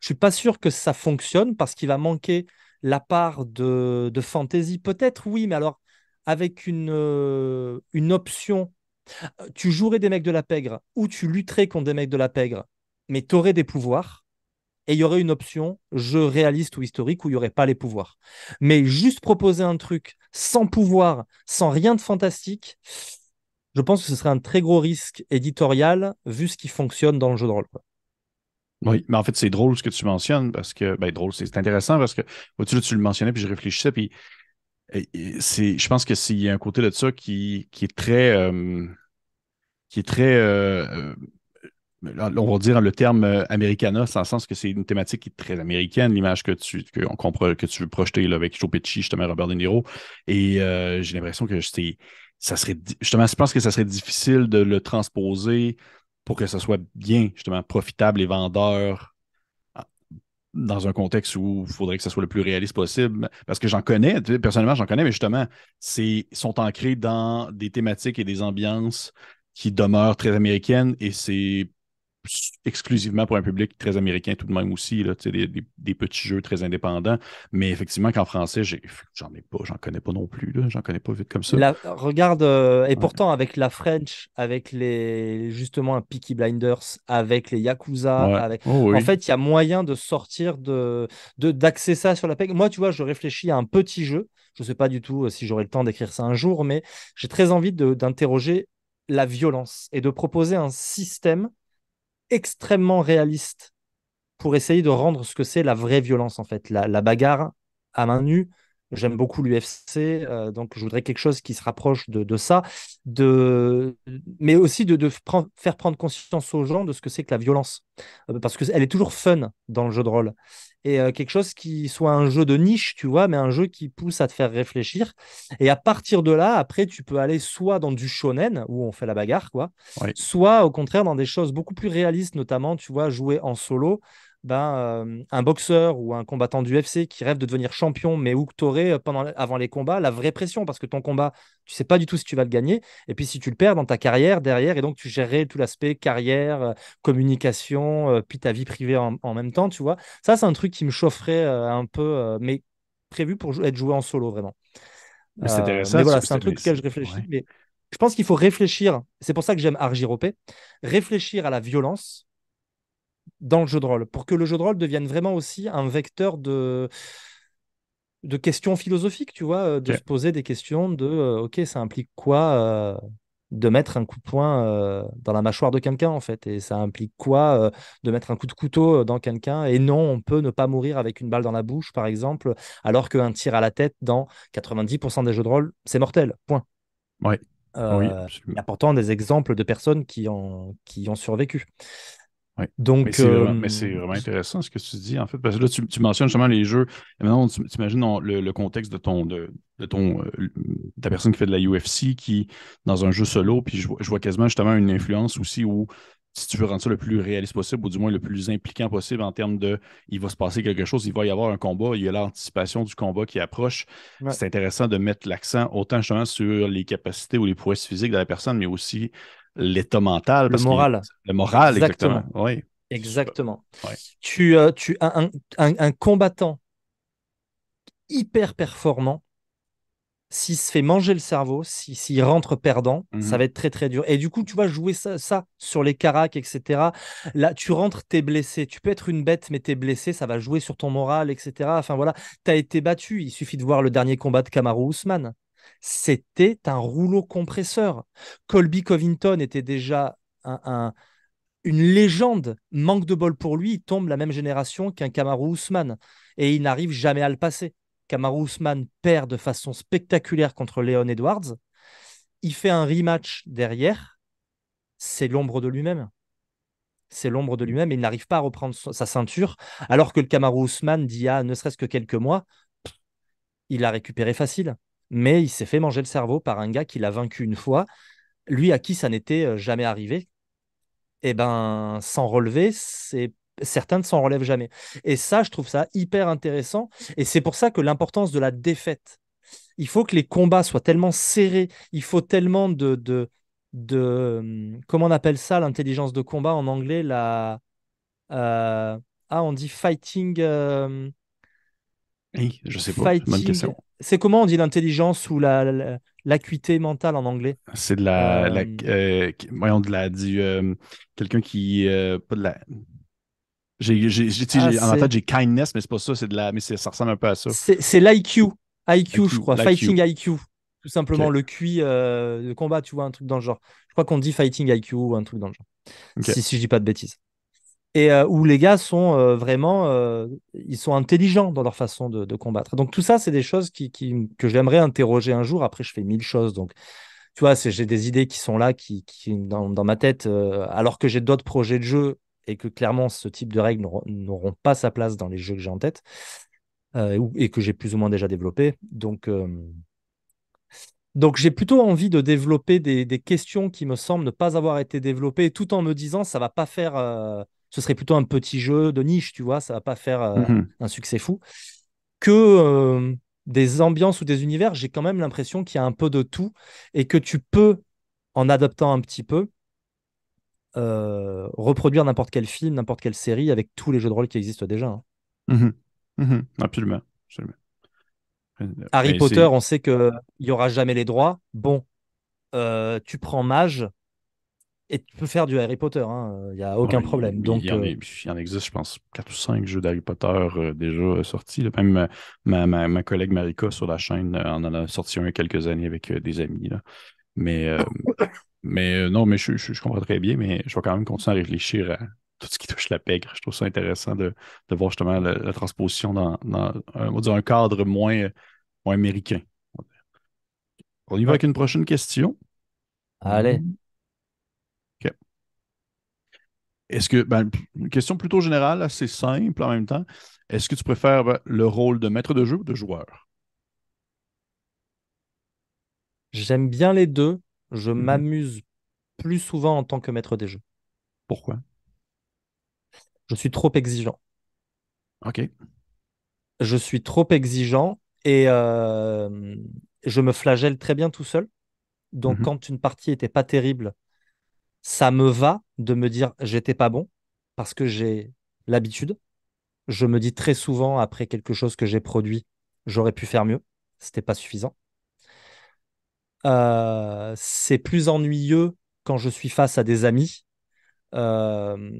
je suis pas sûr que ça fonctionne parce qu'il va manquer la part de, de fantasy. Peut-être, oui, mais alors, avec une, euh, une option, tu jouerais des mecs de la pègre ou tu lutterais contre des mecs de la pègre, mais tu aurais des pouvoirs et il y aurait une option jeu réaliste ou historique où il n'y aurait pas les pouvoirs. Mais juste proposer un truc sans pouvoir, sans rien de fantastique, je pense que ce serait un très gros risque éditorial vu ce qui fonctionne dans le jeu de rôle. Oui, mais en fait, c'est drôle ce que tu mentionnes parce que, ben, drôle, c'est intéressant parce que, tu, le mentionnais, puis je réfléchissais, puis c'est, je pense que s'il y a un côté de ça qui, qui est très, euh, qui est très euh, euh, on va dire le terme euh, americana, c'est le sens que c'est une thématique qui est très américaine, l'image que tu, que, on comprend, que tu veux projeter là, avec Joe Pesci, justement, Robert De Niro. Et euh, j'ai l'impression que ça serait, justement, je pense que ça serait difficile de le transposer pour que ça soit bien, justement, profitable et vendeur ah, dans un contexte où il faudrait que ça soit le plus réaliste possible. Parce que j'en connais, personnellement, j'en connais, mais justement, c'est sont ancrés dans des thématiques et des ambiances qui demeurent très américaines et c'est exclusivement pour un public très américain tout de même aussi, là, des, des, des, petits jeux très indépendants. Mais effectivement, qu'en français, j'en ai pas, j'en connais pas non plus, j'en connais pas vite comme ça. regarde, euh, et pourtant avec la French, avec les justement un Peaky Blinders, avec les Yakuza, avec... Oh en fait, il y a moyen de sortir de d'axer ça sur la PEG. Moi, tu vois, je réfléchis à un petit jeu. Je sais pas du tout euh, si j'aurai le temps d'écrire ça un jour, mais j'ai très envie d'interroger la violence et de proposer un système extrêmement réaliste pour essayer de rendre ce que c'est la vraie violence, en fait, la, bagarre à main nue. J'aime beaucoup l'UFC, euh, donc je voudrais quelque chose qui se rapproche de, ça, de... mais aussi de, faire prendre conscience aux gens de ce que c'est que la violence, euh, parce qu'elle est toujours fun dans le jeu de rôle et euh, quelque chose qui soit un jeu de niche, tu vois, mais un jeu qui pousse à te faire réfléchir. Et à partir de là, après, tu peux aller soit dans du shonen, où on fait la bagarre, quoi, soit au contraire dans des choses beaucoup plus réalistes, notamment, tu vois, jouer en solo, ben, euh, un boxeur ou un combattant du UFC qui rêve de devenir champion, mais où tu aurais, euh, pendant, avant les combats, la vraie pression, parce que ton combat, tu sais pas du tout si tu vas le gagner. Et puis si tu le perds dans ta carrière derrière, et donc tu gérerais tout l'aspect carrière, euh, communication, puis ta vie privée en, même temps, tu vois. Ça, c'est un truc qui me chaufferait un peu, mais prévu pour être joué en solo, vraiment. C'est intéressant. Mais voilà, c'est un truc auquel je réfléchis. Mais je pense qu'il faut réfléchir, c'est pour ça que j'aime Argiropé, réfléchir à la violence dans le jeu de rôle, pour que le jeu de rôle devienne vraiment aussi un vecteur de, de questions philosophiques, tu vois, euh, de se poser des questions de, euh, ok, ça implique quoi euh, de mettre un coup de poing dans la mâchoire de quelqu'un, en fait, et ça implique quoi de mettre un coup de couteau dans quelqu'un, et non, on peut ne pas mourir avec une balle dans la bouche, par exemple, alors qu'un tir à la tête dans 90% des jeux de rôle, c'est mortel, point. Ouais. oui, il y a pourtant des exemples de personnes qui ont, qui ont survécu. Donc, mais c'est vraiment, intéressant ce que tu dis, en fait, parce que là, tu, mentionnes justement les jeux. Et maintenant, tu, imagines le, contexte de ton de, ton ta personne qui fait de la UFC qui, dans un jeu solo, puis je, je vois quasiment justement une influence aussi où si tu veux rendre ça le plus réaliste possible, ou du moins le plus impliquant possible en termes de il va se passer quelque chose, il va y avoir un combat, il y a l'anticipation du combat qui approche. C'est intéressant de mettre l'accent autant justement sur les capacités ou les prouesses physiques de la personne, mais aussi l'état mental. Le moral. Le moral, exactement. Oui. Exactement. Tu, euh, tu as un, un combattant hyper performant s'il se fait manger le cerveau, s'il rentre perdant, ça mhm. va être très très dur. Et du coup, tu vas jouer ça, ça sur les caracs, etc. Là, tu rentres, t'es blessé. Tu peux être une bête, mais t'es blessé, ça va jouer sur ton moral, etc. Enfin voilà, t'as été battu. Il suffit de voir le dernier combat de Kamaru Usman. C'était un rouleau compresseur. Colby Covington était déjà un, une légende. Manque de bol pour lui, il tombe la même génération qu'un Kamaru Usman. Et il n'arrive jamais à le passer. Kamaru Usman perd de façon spectaculaire contre Leon Edwards. Il fait un rematch derrière. C'est l'ombre de lui-même. C'est l'ombre de lui-même il n'arrive pas à reprendre sa ceinture. Alors que le Kamaru Usman, d'il y a ne serait-ce que quelques mois, il a récupéré facile. Mais il s'est fait manger le cerveau par un gars qui l'a vaincu une fois. Lui à qui ça n'était euh, jamais arrivé. Et eh ben, sans relever, c'est certains ne s'en relèvent jamais. Et ça, je trouve ça hyper intéressant. Et c'est pour ça que l'importance de la défaite, il faut que les combats soient tellement serrés, il faut tellement de, de, de hum, comment on appelle ça, l'intelligence de combat en anglais, la... Euh, ah, on dit fighting... Euh, oui, je sais pas. C'est comment on dit l'intelligence ou la, l'acuité mentale en anglais? C'est de la, euh... voyons, de la, du, quelqu'un qui, pas de la, j'ai, ah, en tête, j'ai kindness, mais c'est pas ça, c'est de la, mais ça ressemble un peu à ça. C'est, l'IQ. IQ, je crois. Fighting IQ. Tout simplement, le QI euh, de combat, tu vois, un truc dans le genre. Je crois qu'on dit fighting IQ ou un truc dans le genre. Si, si je dis pas de bêtises. Et euh, où les gars sont euh, vraiment, ils sont intelligents dans leur façon de, combattre. Donc tout ça, c'est des choses que j'aimerais interroger un jour. Après, je fais mille choses, donc tu vois, j'ai des idées qui sont là, qui, dans, ma tête, alors que j'ai d'autres projets de jeu et que clairement ce type de règles n'auront pas sa place dans les jeux que j'ai en tête euh, et que j'ai plus ou moins déjà développé. Donc, euh, donc j'ai plutôt envie de développer des, questions qui me semblent ne pas avoir été développées, tout en me disant ça va pas faire, euh, ce serait plutôt un petit jeu de niche, tu vois, ça va pas faire mmh un succès fou, que des ambiances ou des univers, j'ai quand même l'impression qu'il y a un peu de tout et que tu peux, en adoptant un petit peu, euh, reproduire n'importe quel film, n'importe quelle série avec tous les jeux de rôle qui existent déjà. Hein. Mmh mmh absolument. Euh, Harry Potter, on sait qu'il n'y aura jamais les droits. Bon, euh, tu prends Mage et tu peux faire du Harry Potter. Hein. Il n'y a aucun problème. Donc, il, y en, existe, je pense, 4 ou 5 jeux d'Harry Potter déjà sortis. Même ma, ma, collègue Marika sur la chaîne en a sorti un il y a quelques années avec des amis. Là. Mais Mais euh, non, mais je, comprends très bien, mais je vais quand même continuer à réfléchir à tout ce qui touche la pègre. Je trouve ça intéressant de, voir justement la, transposition dans, un, cadre moins, moins américain. On y va avec une prochaine question. Allez. Est-ce que, ben, une question plutôt générale, assez simple en même temps. Est-ce que tu préfères ben, le rôle de maître de jeu ou de joueur? J'aime bien les deux je mhm. m'amuse plus souvent en tant que maître des jeux. Pourquoi? Je suis trop exigeant. Ok. Je suis trop exigeant et euh, je me flagelle très bien tout seul. Donc, mhm. quand une partie n'était pas terrible, ça me va de me dire j'étais pas bon parce que j'ai l'habitude. Je me dis très souvent après quelque chose que j'ai produit, j'aurais pu faire mieux. C'était pas suffisant. Euh, c'est plus ennuyeux quand je suis face à des amis. Euh,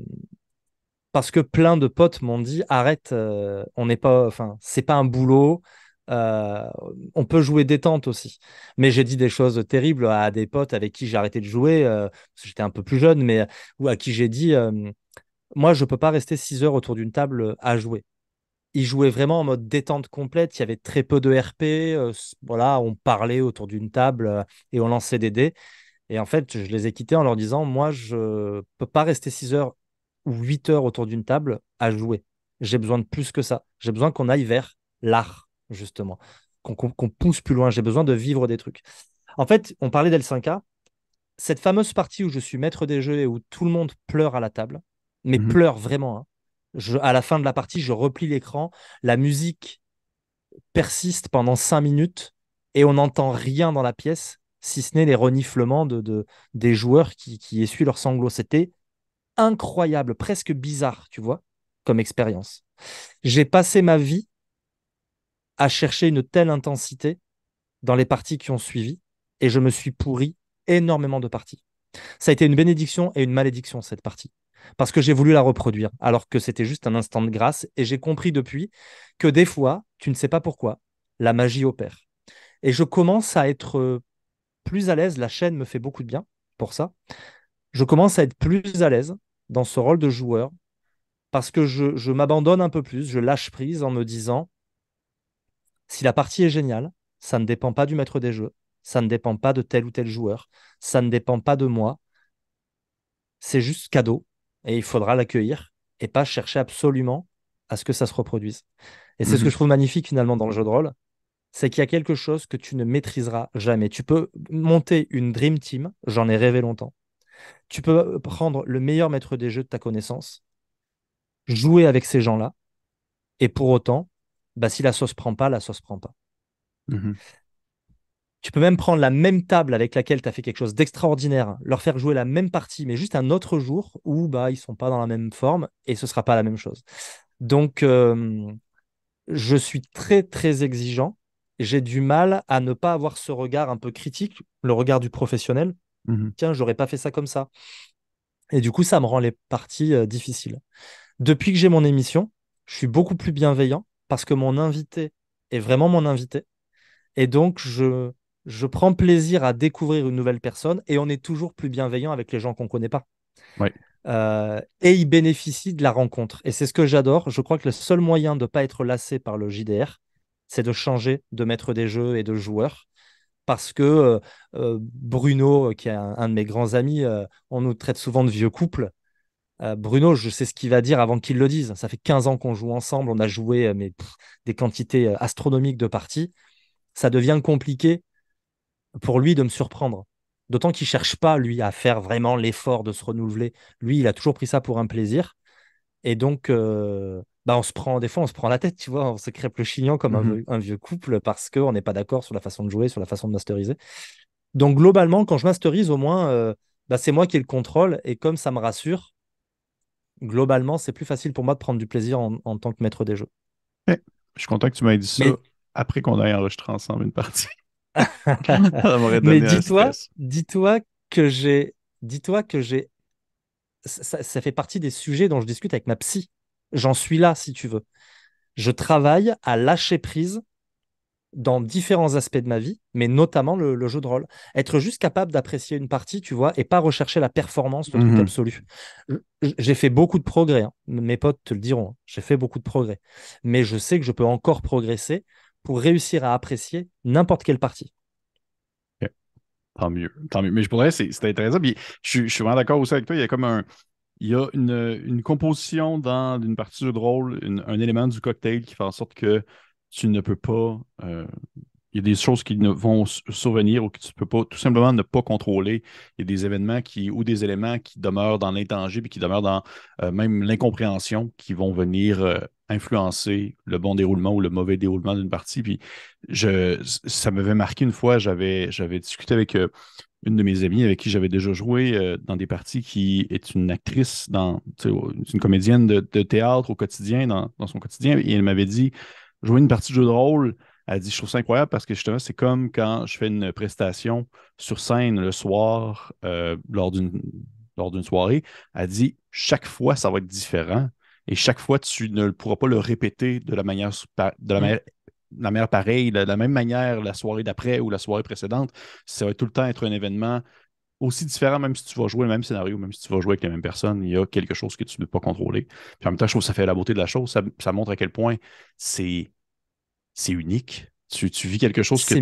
parce que plein de potes m'ont dit arrête, euh, on n'est pas, enfin, c'est pas un boulot. On peut jouer détente aussi. Mais j'ai dit des choses terribles à des potes avec qui j'ai arrêté de jouer, que j'étais un peu plus jeune, mais ou à qui j'ai dit moi, je peux pas rester 6 heures autour d'une table à jouer il jouait vraiment en mode détente complète. Il y avait très peu de RP. Euh, on parlait autour d'une table euh, et on lançait des dés. Et en fait, je les ai quittés en leur disant Moi, je peux pas rester 6 heures ou 8 heures autour d'une table à jouer. J'ai besoin de plus que ça. J'ai besoin qu'on aille vers l'art, justement, qu'on pousse plus loin. J'ai besoin de vivre des trucs. En fait, on parlait d'L5K. Cette fameuse partie où je suis maître des jeux et où tout le monde pleure à la table, mais mhm. pleure vraiment. Hein. Je, à la fin de la partie, je replie l'écran, la musique persiste pendant 5 minutes et on n'entend rien dans la pièce, si ce n'est les reniflements de, des joueurs qui, qui essuient leurs sanglots. C'était incroyable, presque bizarre, tu vois, comme expérience. J'ai passé ma vie à chercher une telle intensité dans les parties qui ont suivi et je me suis pourri énormément de parties. Ça a été une bénédiction et une malédiction, cette partie. Parce que j'ai voulu la reproduire, alors que c'était juste un instant de grâce. Et j'ai compris depuis que des fois, tu ne sais pas pourquoi, la magie opère. Et je commence à être euh, plus à l'aise. La chaîne me fait beaucoup de bien pour ça. Je commence à être plus à l'aise dans ce rôle de joueur parce que je, je m'abandonne un peu plus, je lâche prise en me disant si la partie est géniale, ça ne dépend pas du maître des jeux, ça ne dépend pas de tel ou tel joueur, ça ne dépend pas de moi. C'est juste cadeau et il faudra l'accueillir et pas chercher absolument à ce que ça se reproduise. Et c'est ce que mhm. je trouve magnifique finalement dans le jeu de rôle, c'est qu'il y a quelque chose que tu ne maîtriseras jamais. Tu peux monter une Dream Team, j'en ai rêvé longtemps. Tu peux prendre le meilleur maître des jeux de ta connaissance, jouer avec ces gens-là, et pour autant, bah, si la sauce prend pas, la sauce prend pas. Mhm. Tu peux même prendre la même table avec laquelle tu as fait quelque chose d'extraordinaire, leur faire jouer la même partie, mais juste un autre jour où bah, ils sont pas dans la même forme et ce sera pas la même chose. Donc, euh, je suis très, très exigeant. J'ai du mal à ne pas avoir ce regard un peu critique, le regard du professionnel. Mmh Tiens, j'aurais pas fait ça comme ça. Et du coup, ça me rend les parties euh, difficiles. Depuis que j'ai mon émission, je suis beaucoup plus bienveillant parce que mon invité est vraiment mon invité. Et donc, je, je prends plaisir à découvrir une nouvelle personne et on est toujours plus bienveillant avec les gens qu'on ne connaît pas. Euh, et il bénéficie de la rencontre. Et c'est ce que j'adore. Je crois que le seul moyen de ne pas être lassé par le JDR, c'est de changer de maître des jeux et de joueur. Parce que euh, euh, Bruno, qui est un, de mes grands amis, on nous traite souvent de vieux couple. Bruno, je sais ce qu'il va dire avant qu'il le dise. Ça fait 15 ans qu'on joue ensemble. On a joué mais, des quantités astronomiques de parties. Ça devient compliqué pour lui de me surprendre. D'autant qu'il cherche pas, lui, à faire vraiment l'effort de se renouveler. Lui, il a toujours pris ça pour un plaisir. Et donc, euh, bah, on se prend, des fois, on se prend la tête, tu vois, on se crêpe le chignon comme un, mmh vieux couple parce qu'on n'est pas d'accord sur la façon de jouer, sur la façon de masteriser. Donc, globalement, quand je masterise, au moins, euh, bah, c'est moi qui ai le contrôle. Et comme ça me rassure, globalement, c'est plus facile pour moi de prendre du plaisir en, tant que maître des jeux. je suis content que tu m'aies dit ça après qu'on ait enregistré ensemble une partie. Mais dis-toi, dis-toi que j'ai, dis-toi que j'ai, ça, fait partie des sujets dont je discute avec ma psy. J'en suis là, si tu veux. Je travaille à lâcher prise dans différents aspects de ma vie, mais notamment le, jeu de rôle. Être juste capable d'apprécier une partie, tu vois, et pas rechercher la performance, le truc mhm. absolu. J'ai fait beaucoup de progrès, hein. mes potes te le diront, hein. j'ai fait beaucoup de progrès. Mais je sais que je peux encore progresser pour réussir à apprécier n'importe quelle partie. Tant mieux, tant mieux. Mais je pourrais, c'est intéressant. je, suis vraiment d'accord aussi avec toi. Il y a comme un. Il y a une, composition dans une partie de rôle, un élément du cocktail qui fait en sorte que tu ne peux pas. Euh, il y a des choses qui ne vont survenir ou que tu ne peux pas tout simplement ne pas contrôler. Il y a des événements qui, ou des éléments qui demeurent dans l'intangible et qui demeurent dans euh, même l'incompréhension qui vont venir euh, influencer le bon déroulement ou le mauvais déroulement d'une partie. Puis je, ça m'avait marqué une fois, j'avais, j'avais discuté avec une de mes amies avec qui j'avais déjà joué dans des parties qui est une actrice, dans, une comédienne de, théâtre au quotidien, dans, son quotidien, et elle m'avait dit jouer une partie de jeu de rôle. Elle dit, je trouve ça incroyable parce que justement, c'est comme quand je fais une prestation sur scène le soir euh, lors d'une lors d'une soirée. Elle dit, chaque fois, ça va être différent. Et chaque fois, tu ne pourras pas le répéter de la manière, de la mm. manière, pareille, de la même manière la soirée d'après ou la soirée précédente. Ça va tout le temps être un événement aussi différent, même si tu vas jouer le même scénario, même si tu vas jouer avec les mêmes personnes, il y a quelque chose que tu ne peux pas contrôler. Puis en même temps, je trouve que ça fait la beauté de la chose. Ça, montre à quel point c'est unique. Tu, vis quelque chose que.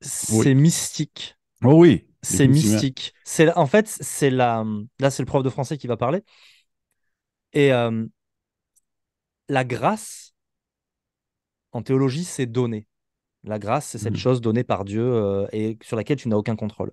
C'est mystique. Oh oui. C'est mystique. En fait, c'est la. Là, c'est le prof de français qui va parler Et euh, la grâce, en théologie, c'est donner. La grâce, c'est cette mmh. chose donnée par Dieu euh, et sur laquelle tu n'as aucun contrôle.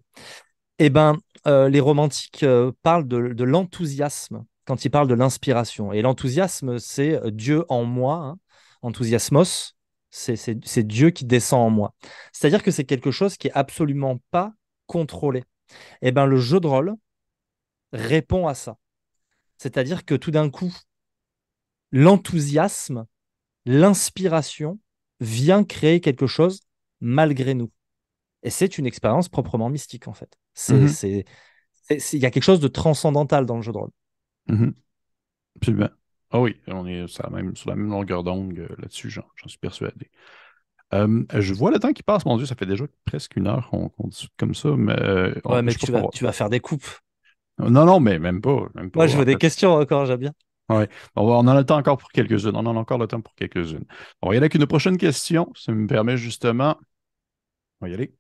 Eh bien, euh, les romantiques parlent de, l'enthousiasme quand ils parlent de l'inspiration. Et l'enthousiasme, c'est Dieu en moi, hein. enthousiasmos, c'est Dieu qui descend en moi. C'est-à-dire que c'est quelque chose qui est absolument pas contrôlé. Eh bien, le jeu de rôle répond à ça. C'est-à-dire que tout d'un coup, l'enthousiasme, l'inspiration vient créer quelque chose malgré nous. Et c'est une expérience proprement mystique, en fait. Mhm. C'est, il y a quelque chose de transcendantal dans le jeu de rôle. Mmh. Absolument. Ah oui, on est sur la même, sur la même longueur d'onde là-dessus, j'en, suis persuadé. je vois le temps qui passe, mon Dieu, ça fait déjà presque une heure qu'on, discute comme ça. Mais, euh, ouais, mais tu vas, tu vas, faire des coupes. Non, non, mais même pas. Moi, je veux des questions encore, j'aime bien. Oui, on, en a le temps encore pour quelques-unes. On en a encore le temps pour quelques-unes. On va y aller avec une prochaine question. Ça me permet justement. On va y aller.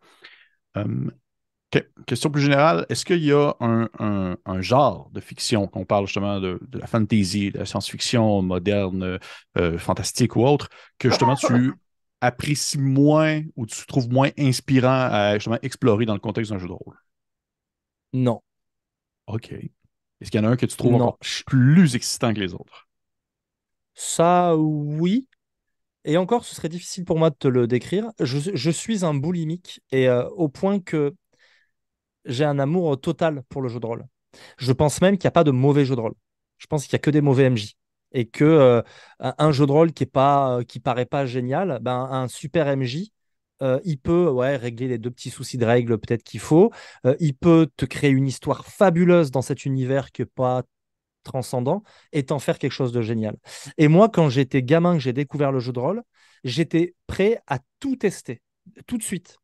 Question plus générale, est-ce qu'il y a un, genre de fiction, qu'on parle justement de, la fantasy, de la science-fiction moderne, euh, fantastique ou autre, que justement tu apprécies moins ou tu trouves moins inspirant à justement explorer dans le contexte d'un jeu de rôle? Non. OK. Est-ce qu'il y en a un que tu trouves encore plus excitant que les autres? Ça, oui. Et encore, ce serait difficile pour moi de te le décrire. Je, suis un boulimique et euh, au point que j'ai un amour total pour le jeu de rôle. Je pense même qu'il n'y a pas de mauvais jeu de rôle. Je pense qu'il n'y a que des mauvais MJ. Et que euh, un jeu de rôle qui est pas, qui paraît pas génial, ben, un super MJ, euh, il peut ouais, régler les deux petits soucis de règles peut-être qu'il faut. Euh, il peut te créer une histoire fabuleuse dans cet univers qui n'est pas transcendant et t'en faire quelque chose de génial. Et moi, quand j'étais gamin, que j'ai découvert le jeu de rôle, j'étais prêt à tout tester, tout de suite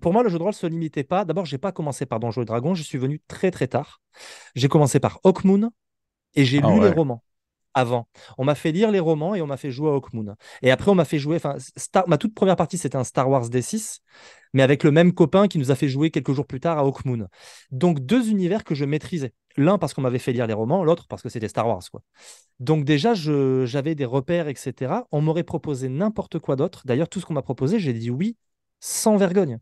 pour moi, le jeu de rôle ne se limitait pas. D'abord, je n'ai pas commencé par Donjons et Dragons, je suis venu très très tard. J'ai commencé par Hawkmoon et j'ai ah lu les romans avant. On m'a fait lire les romans et on m'a fait jouer à Hawkmoon. Et après, on m'a fait jouer. Enfin, ma toute première partie, c'était un Star Wars D6, mais avec le même copain qui nous a fait jouer quelques jours plus tard à Hawkmoon. Donc, deux univers que je maîtrisais. L'un parce qu'on m'avait fait lire les romans, l'autre parce que c'était Star Wars. Quoi. Donc, déjà, j'avais des repères, etc. On m'aurait proposé n'importe quoi d'autre. D'ailleurs, tout ce qu'on m'a proposé, j'ai dit oui sans vergogne.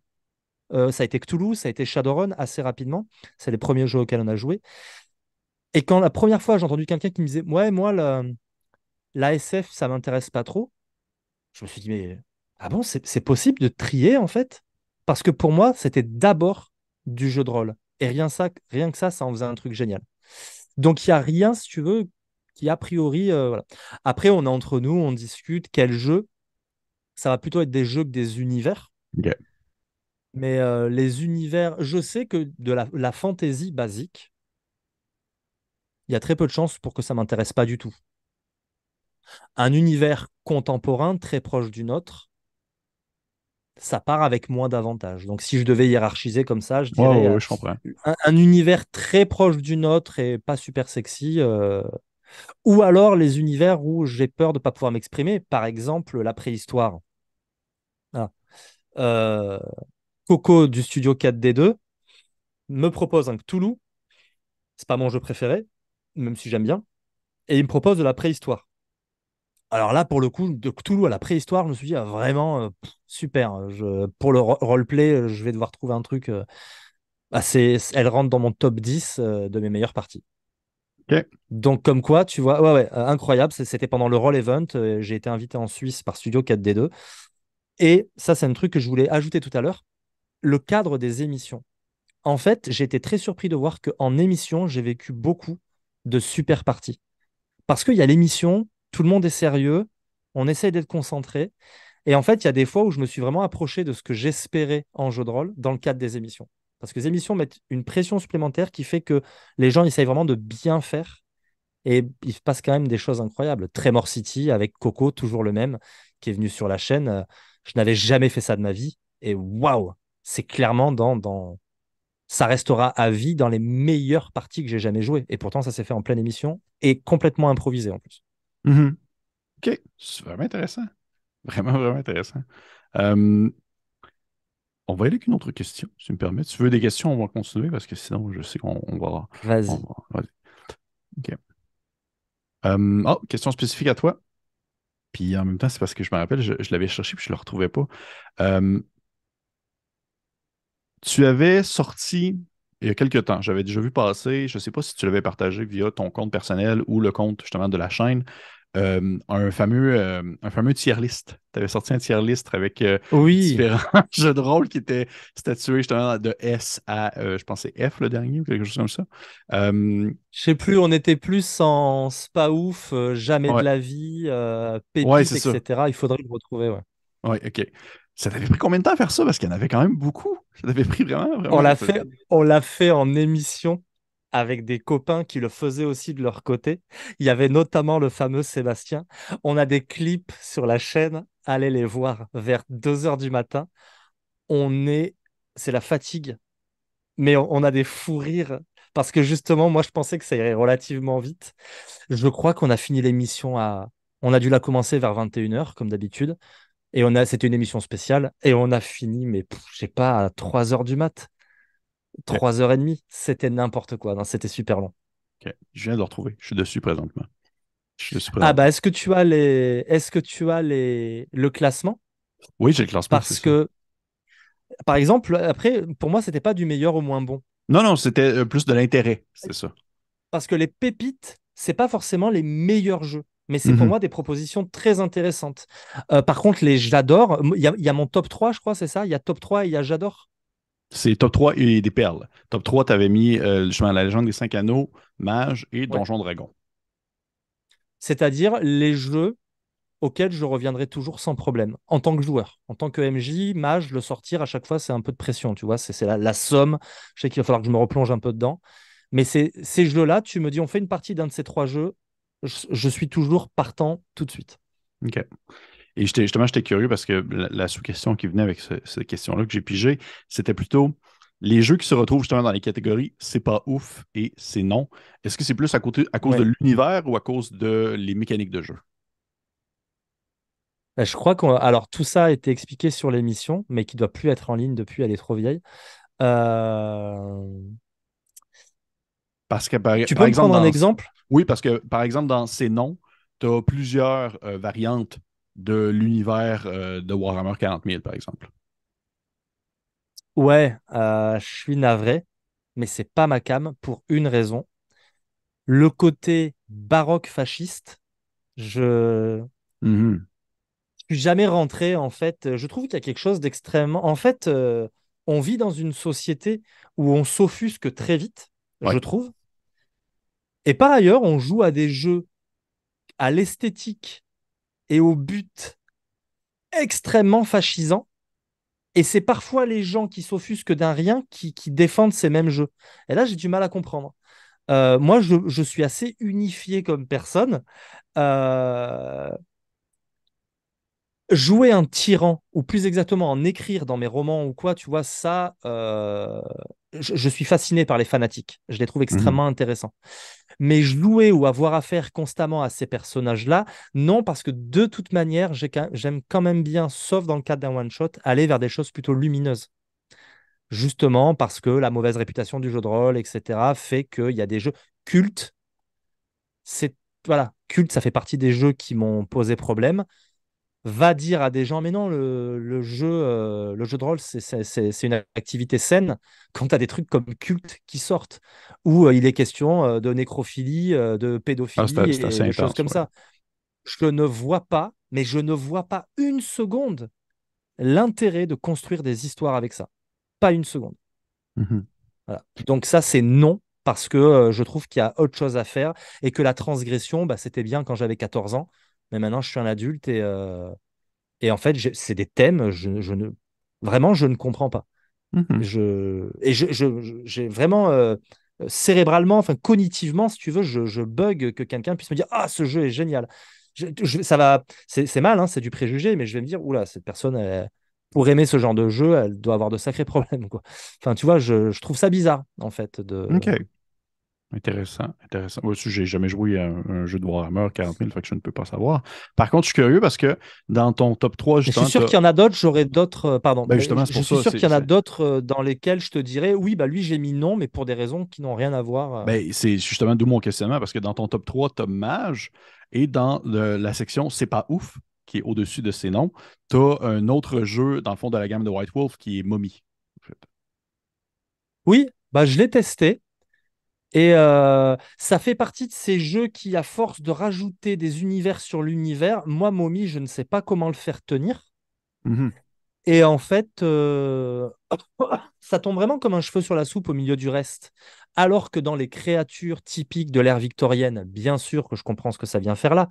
Euh, ça a été Cthulhu, ça a été Shadowrun assez rapidement. C'est les premiers jeux auxquels on a joué. Et quand la première fois j'ai entendu quelqu'un qui me disait Ouais, moi, la, la SF, ça m'intéresse pas trop, je me suis dit Mais ah bon, c'est possible de trier en fait? Parce que pour moi, c'était d'abord du jeu de rôle. Et rien, ça, rien que ça, ça en faisait un truc génial. Donc il n'y a rien, si tu veux, qui a priori. Euh. Après, on est entre nous, on discute quel jeu. Ça va plutôt être des jeux que des univers. Mais euh, les univers, je sais que de la, la fantaisie basique, il y a très peu de chances pour que ça m'intéresse pas du tout. Un univers contemporain très proche du nôtre, ça part avec moins d'avantages. Donc si je devais hiérarchiser comme ça, je dirais euh, un, univers très proche du nôtre et pas super sexy. Euh, ou alors les univers où j'ai peur de ne pas pouvoir m'exprimer, par exemple la préhistoire. Ah. Coco du studio 4D2 me propose un Cthulhu. C'est pas mon jeu préféré, même si j'aime bien. Et il me propose de la préhistoire. Alors là, pour le coup, de Cthulhu à la préhistoire, je me suis dit, ah, vraiment, euh, super. Je, pour le roleplay, je vais devoir trouver un truc. Euh, assez, elle rentre dans mon top 10 euh, de mes meilleures parties. Donc, comme quoi, tu vois, ouais, ouais, incroyable. C'était pendant le Roll Event. J'ai été invité en Suisse par Studio 4D2. Et ça, c'est un truc que je voulais ajouter tout à l'heure le cadre des émissions. En fait, j'ai été très surpris de voir qu'en émission, j'ai vécu beaucoup de super parties. Parce qu'il y a l'émission, tout le monde est sérieux, on essaie d'être concentré. Et en fait, il y a des fois où je me suis vraiment approché de ce que j'espérais en jeu de rôle dans le cadre des émissions. Parce que les émissions mettent une pression supplémentaire qui fait que les gens essayent vraiment de bien faire. Et il se passe quand même des choses incroyables. Tremor City avec Coco, toujours le même, qui est venu sur la chaîne. Je n'avais jamais fait ça de ma vie. Et waouh, c'est clairement dans, dans, ça restera à vie dans les meilleures parties que j'ai jamais jouées. Et pourtant, ça s'est fait en pleine émission et complètement improvisé en plus. Mm-hmm. Ok, c'est vraiment intéressant. Vraiment, vraiment intéressant. Euh, on va aller avec une autre question, si tu me permets. Si tu veux des questions, on va continuer parce que sinon, je sais qu'on va. Vas-y. Ok. oh, question spécifique à toi. Puis en même temps, c'est parce que je me rappelle, je, l'avais cherché puis je ne le retrouvais pas. Tu avais sorti il y a quelques temps, j'avais déjà vu passer, je ne sais pas si tu l'avais partagé via ton compte personnel ou le compte justement de la chaîne, euh, un, fameux, euh, un fameux tier list. Tu avais sorti un tier list avec euh, différents jeux de rôle qui étaient statués justement de S à, je pensais F le dernier ou quelque chose comme ça. Je sais plus, on était plus en spa ouf, jamais de la vie, pépites, etc. Il faudrait le retrouver. Ouais, ouais ok. Ça t'avait pris combien de temps à faire ça? Parce qu'il y en avait quand même beaucoup. Ça t'avait pris vraiment, vraiment. On l'a fait, on l'a fait en émission avec des copains qui le faisaient aussi de leur côté. Il y avait notamment le fameux Sébastien. On a des clips sur la chaîne. Allez les voir vers 2 heures du matin. On est, c'est la fatigue, mais on a des fous rires parce que justement, moi, je pensais que ça irait relativement vite. Je crois qu'on a fini l'émission à, on a dû la commencer vers 21h comme d'habitude. Et on a, c'était une émission spéciale et on a fini, mais je sais pas, à 3 heures du mat. 3 heures et demie. C'était n'importe quoi. C'était super long. Je viens de le retrouver. Je suis dessus présentement. Ah bah est-ce que tu as les est-ce que tu as les le classement? Oui, j'ai le classement. Parce que par exemple, après, pour moi, c'était pas du meilleur au moins bon. Non, non, c'était euh, plus de l'intérêt, c'est ça. Parce que les pépites, c'est pas forcément les meilleurs jeux mais c'est pour mhm. moi des propositions très intéressantes. Euh, par contre, les j'adore, il y, a mon top 3, je crois, c'est ça? Il y a top 3 et il y a j'adore? C'est top 3 et des perles. Top 3, tu avais mis euh, la légende des 5 anneaux, Mage et Donjon Dragon. C'est-à-dire les jeux auxquels je reviendrai toujours sans problème, en tant que joueur. En tant que MJ, Mage, le sortir à chaque fois, c'est un peu de pression, tu vois, c'est la, somme. Je sais qu'il va falloir que je me replonge un peu dedans. Mais ces jeux-là, tu me dis, on fait une partie d'un de ces trois jeux, je, suis toujours partant tout de suite. OK. Et justement, j'étais curieux parce que la, sous-question qui venait avec cette question-là que j'ai pigée, c'était plutôt les jeux qui se retrouvent justement dans les catégories c'est pas ouf et c'est non. Est-ce que c'est plus à, côté, à cause de l'univers ou à cause de les mécaniques de jeu? Ben, je crois que alors tout ça a été expliqué sur l'émission, mais qui doit plus être en ligne depuis, elle est trop vieille. Euh, parce que par, tu peux exemple, prendre un exemple? Oui, parce que par exemple, dans ces noms, tu as plusieurs euh, variantes de l'univers euh, de Warhammer 40 000, par exemple. Ouais, euh, je suis navré, mais c'est pas ma cam pour une raison. Le côté baroque fasciste, je. Mmh je suis jamais rentré en fait. Je trouve qu'il y a quelque chose d'extrêmement. En fait, on vit dans une société où on s'offusque très vite, je trouve. Et par ailleurs, on joue à des jeux à l'esthétique et au but extrêmement fascisant. Et c'est parfois les gens qui s'offusquent d'un rien qui, défendent ces mêmes jeux. Et là, j'ai du mal à comprendre. Euh, moi, je, suis assez unifié comme personne. Euh, jouer un tyran, ou plus exactement en écrire dans mes romans ou quoi, tu vois, ça, euh, je, suis fasciné par les fanatiques. Je les trouve mhm. extrêmement intéressants. Mais jouer ou avoir affaire constamment à ces personnages-là, non, parce que de toute manière, j'aime quand même bien, sauf dans le cadre d'un one-shot, aller vers des choses plutôt lumineuses. Justement parce que la mauvaise réputation du jeu de rôle, etc., fait qu'il y a des jeux cultes. C'est voilà, culte, ça fait partie des jeux qui m'ont posé problème va dire à des gens mais non le, jeu euh, le jeu de rôle c'est une activité saine quand tu as des trucs comme culte qui sortent. Où euh, il est question euh, de nécrophilie de pédophilie ah, et, des choses comme ça. Je ne vois pas mais je ne vois pas une seconde l'intérêt de construire des histoires avec ça. Pas une seconde. Mmh donc ça c'est non parce que je trouve qu'il y a autre chose à faire et que la transgression bah, c'était bien quand j'avais 14 ans mais maintenant je suis un adulte et, euh, et en fait, c'est des thèmes, je, je, ne, vraiment, je ne comprends pas. Mmh je, et j'ai je, vraiment euh, cérébralement, enfin cognitivement, si tu veux, je, bug que quelqu'un puisse me dire Ah, ce jeu est génial. ça va, c'est mal, hein, c'est du préjugé, mais je vais me dire Oula, cette personne, pour aimer ce genre de jeu, elle doit avoir de sacrés problèmes. Quoi. Enfin, tu vois, je, trouve ça bizarre, en fait. De... Intéressant, intéressant. Moi aussi, j'ai jamais joué à un, jeu de Warhammer 40 000, fait que je ne peux pas savoir. Par contre, je suis curieux parce que dans ton top 3, justement. Je suis sûr qu'il y en a d'autres, j'aurais d'autres. Euh, pardon. Ben justement, je, suis sûr qu'il y en a d'autres euh, dans lesquels je te dirais, oui, bah lui, j'ai mis non, mais pour des raisons qui n'ont rien à voir. Euh. Ben, c'est justement d'où mon questionnement, parce que dans ton top 3, tu as Mage, et dans la section C'est pas ouf, qui est au-dessus de ces noms, tu as un autre jeu, dans le fond de la gamme de White Wolf, qui est Mommy. Oui, bah, je l'ai testé. Et euh, ça fait partie de ces jeux qui, à force de rajouter des univers sur l'univers, moi, Mommy, je ne sais pas comment le faire tenir. Mhm. Et en fait, euh, ça tombe vraiment comme un cheveu sur la soupe au milieu du reste. Alors que dans les créatures typiques de l'ère victorienne, bien sûr que je comprends ce que ça vient faire là.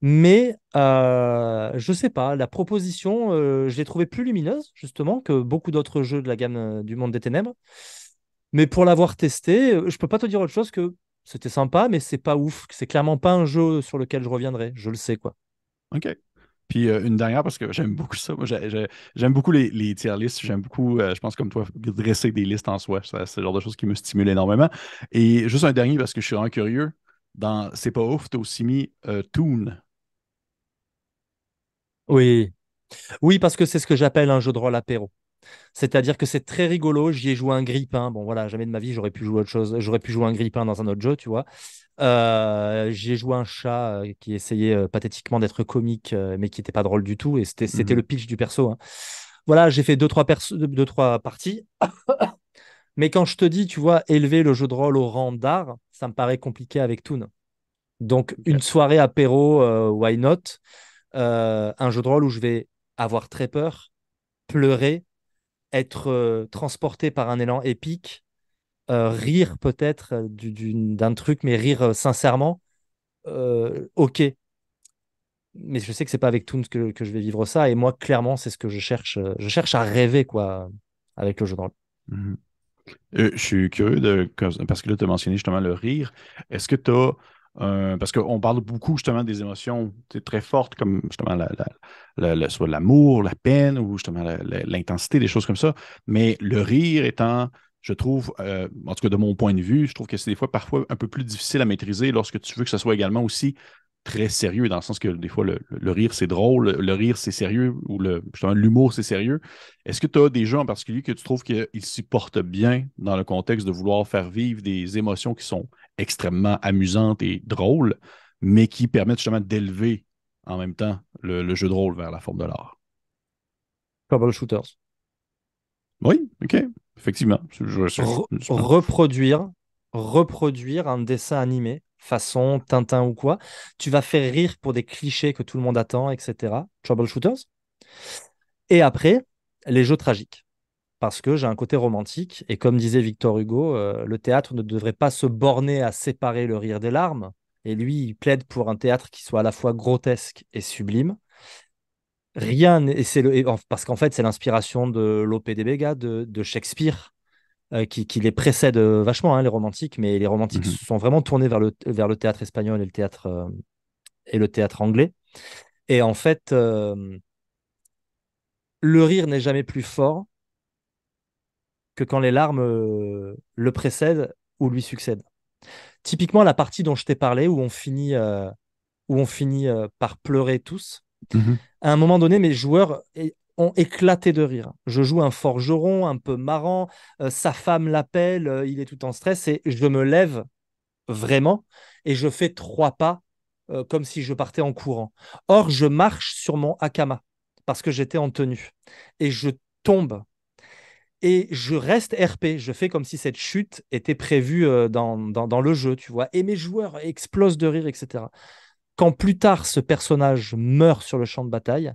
Mais euh, je sais pas, la proposition, euh, je l'ai trouvée plus lumineuse, justement, que beaucoup d'autres jeux de la gamme du monde des ténèbres. Mais pour l'avoir testé, euh, je peux pas te dire autre chose que c'était sympa, mais c'est pas ouf. C'est clairement pas un jeu sur lequel je reviendrai. Je le sais, quoi. OK. Puis euh, une dernière, parce que j'aime beaucoup ça. Moi, j'aime beaucoup les, les tier lists. J'aime beaucoup, euh, je pense comme toi, dresser des listes en soi. C'est le genre de choses qui me stimule énormément. Et juste un dernier, parce que je suis vraiment curieux. Dans C'est pas ouf, tu as aussi mis Toon. Oui. Oui, parce que c'est ce que j'appelle un jeu de rôle apéro. C'est-à-dire que c'est très rigolo. J'y ai joué un grippin. Bon, voilà, jamais de ma vie, j'aurais pu jouer autre chose. J'aurais pu jouer un grippin dans un autre jeu, tu vois. Euh, j'y ai joué un chat euh, qui essayait euh, pathétiquement d'être comique, mais qui n'était pas drôle du tout. Et c'était mhm. le pitch du perso. Hein. Voilà, j'ai fait deux trois, deux, trois parties. mais quand je te dis, tu vois, élever le jeu de rôle au rang d'art, ça me paraît compliqué avec Toon. Donc, une soirée apéro, why not? Un jeu de rôle où je vais avoir très peur, pleurer, être euh, transporté par un élan épique, euh, rire peut-être euh, d'un truc, mais rire sincèrement, ok. Mais je sais que c'est pas avec Toons que, que, je vais vivre ça. Et moi, clairement, c'est ce que je cherche. Je cherche à rêver quoi avec le jeu de rôle. Mhm. je suis curieux de. Parce que là, tu as mentionné justement le rire. Est-ce que tu as euh, parce qu'on parle beaucoup justement des émotions très fortes, comme justement soit l'amour, la peine ou justement l'intensité, des choses comme ça. Mais le rire étant, je trouve, euh, en tout cas de mon point de vue, je trouve que c'est des fois parfois un peu plus difficile à maîtriser lorsque tu veux que ce soit également aussi très sérieux, dans le sens que des fois, le, rire, c'est drôle, le rire, c'est sérieux, ou le, l'humour, c'est sérieux. Est-ce que tu as des jeux en particulier que tu trouves qu'ils s'y portent bien dans le contexte de vouloir faire vivre des émotions qui sont extrêmement amusantes et drôles, mais qui permettent justement d'élever en même temps le, jeu de rôle vers la forme de l'art? Shooters. Oui, OK. Effectivement. reproduire, reproduire un dessin animé façon Tintin ou quoi. Tu vas faire rire pour des clichés que tout le monde attend, etc. Troubleshooters. Et après, les jeux tragiques. Parce que j'ai un côté romantique. Et comme disait Victor Hugo, euh, le théâtre ne devrait pas se borner à séparer le rire des larmes. Et lui, il plaide pour un théâtre qui soit à la fois grotesque et sublime. Rien, et c'est le, parce qu'en fait, c'est l'inspiration de Lope de Vega, de Shakespeare, euh, qui, les précède euh, vachement, hein, les romantiques, mais les romantiques mhm. sont vraiment tournés vers le, vers le théâtre espagnol et le théâtre, euh, et le théâtre anglais. Et en fait, le rire n'est jamais plus fort que quand les larmes le précèdent ou lui succèdent. Typiquement, la partie dont je t'ai parlé, où on finit, où on finit par pleurer tous, mhm. à un moment donné, mes joueurs éclaté de rire. Je joue un forgeron un peu marrant, euh, sa femme l'appelle, euh, il est tout en stress et je me lève vraiment et je fais trois pas euh, comme si je partais en courant. Or, je marche sur mon akama parce que j'étais en tenue et je tombe et je reste RP. Je fais comme si cette chute était prévue dans, dans, le jeu, tu vois. Et mes joueurs explosent de rire, etc. Quand plus tard ce personnage meurt sur le champ de bataille,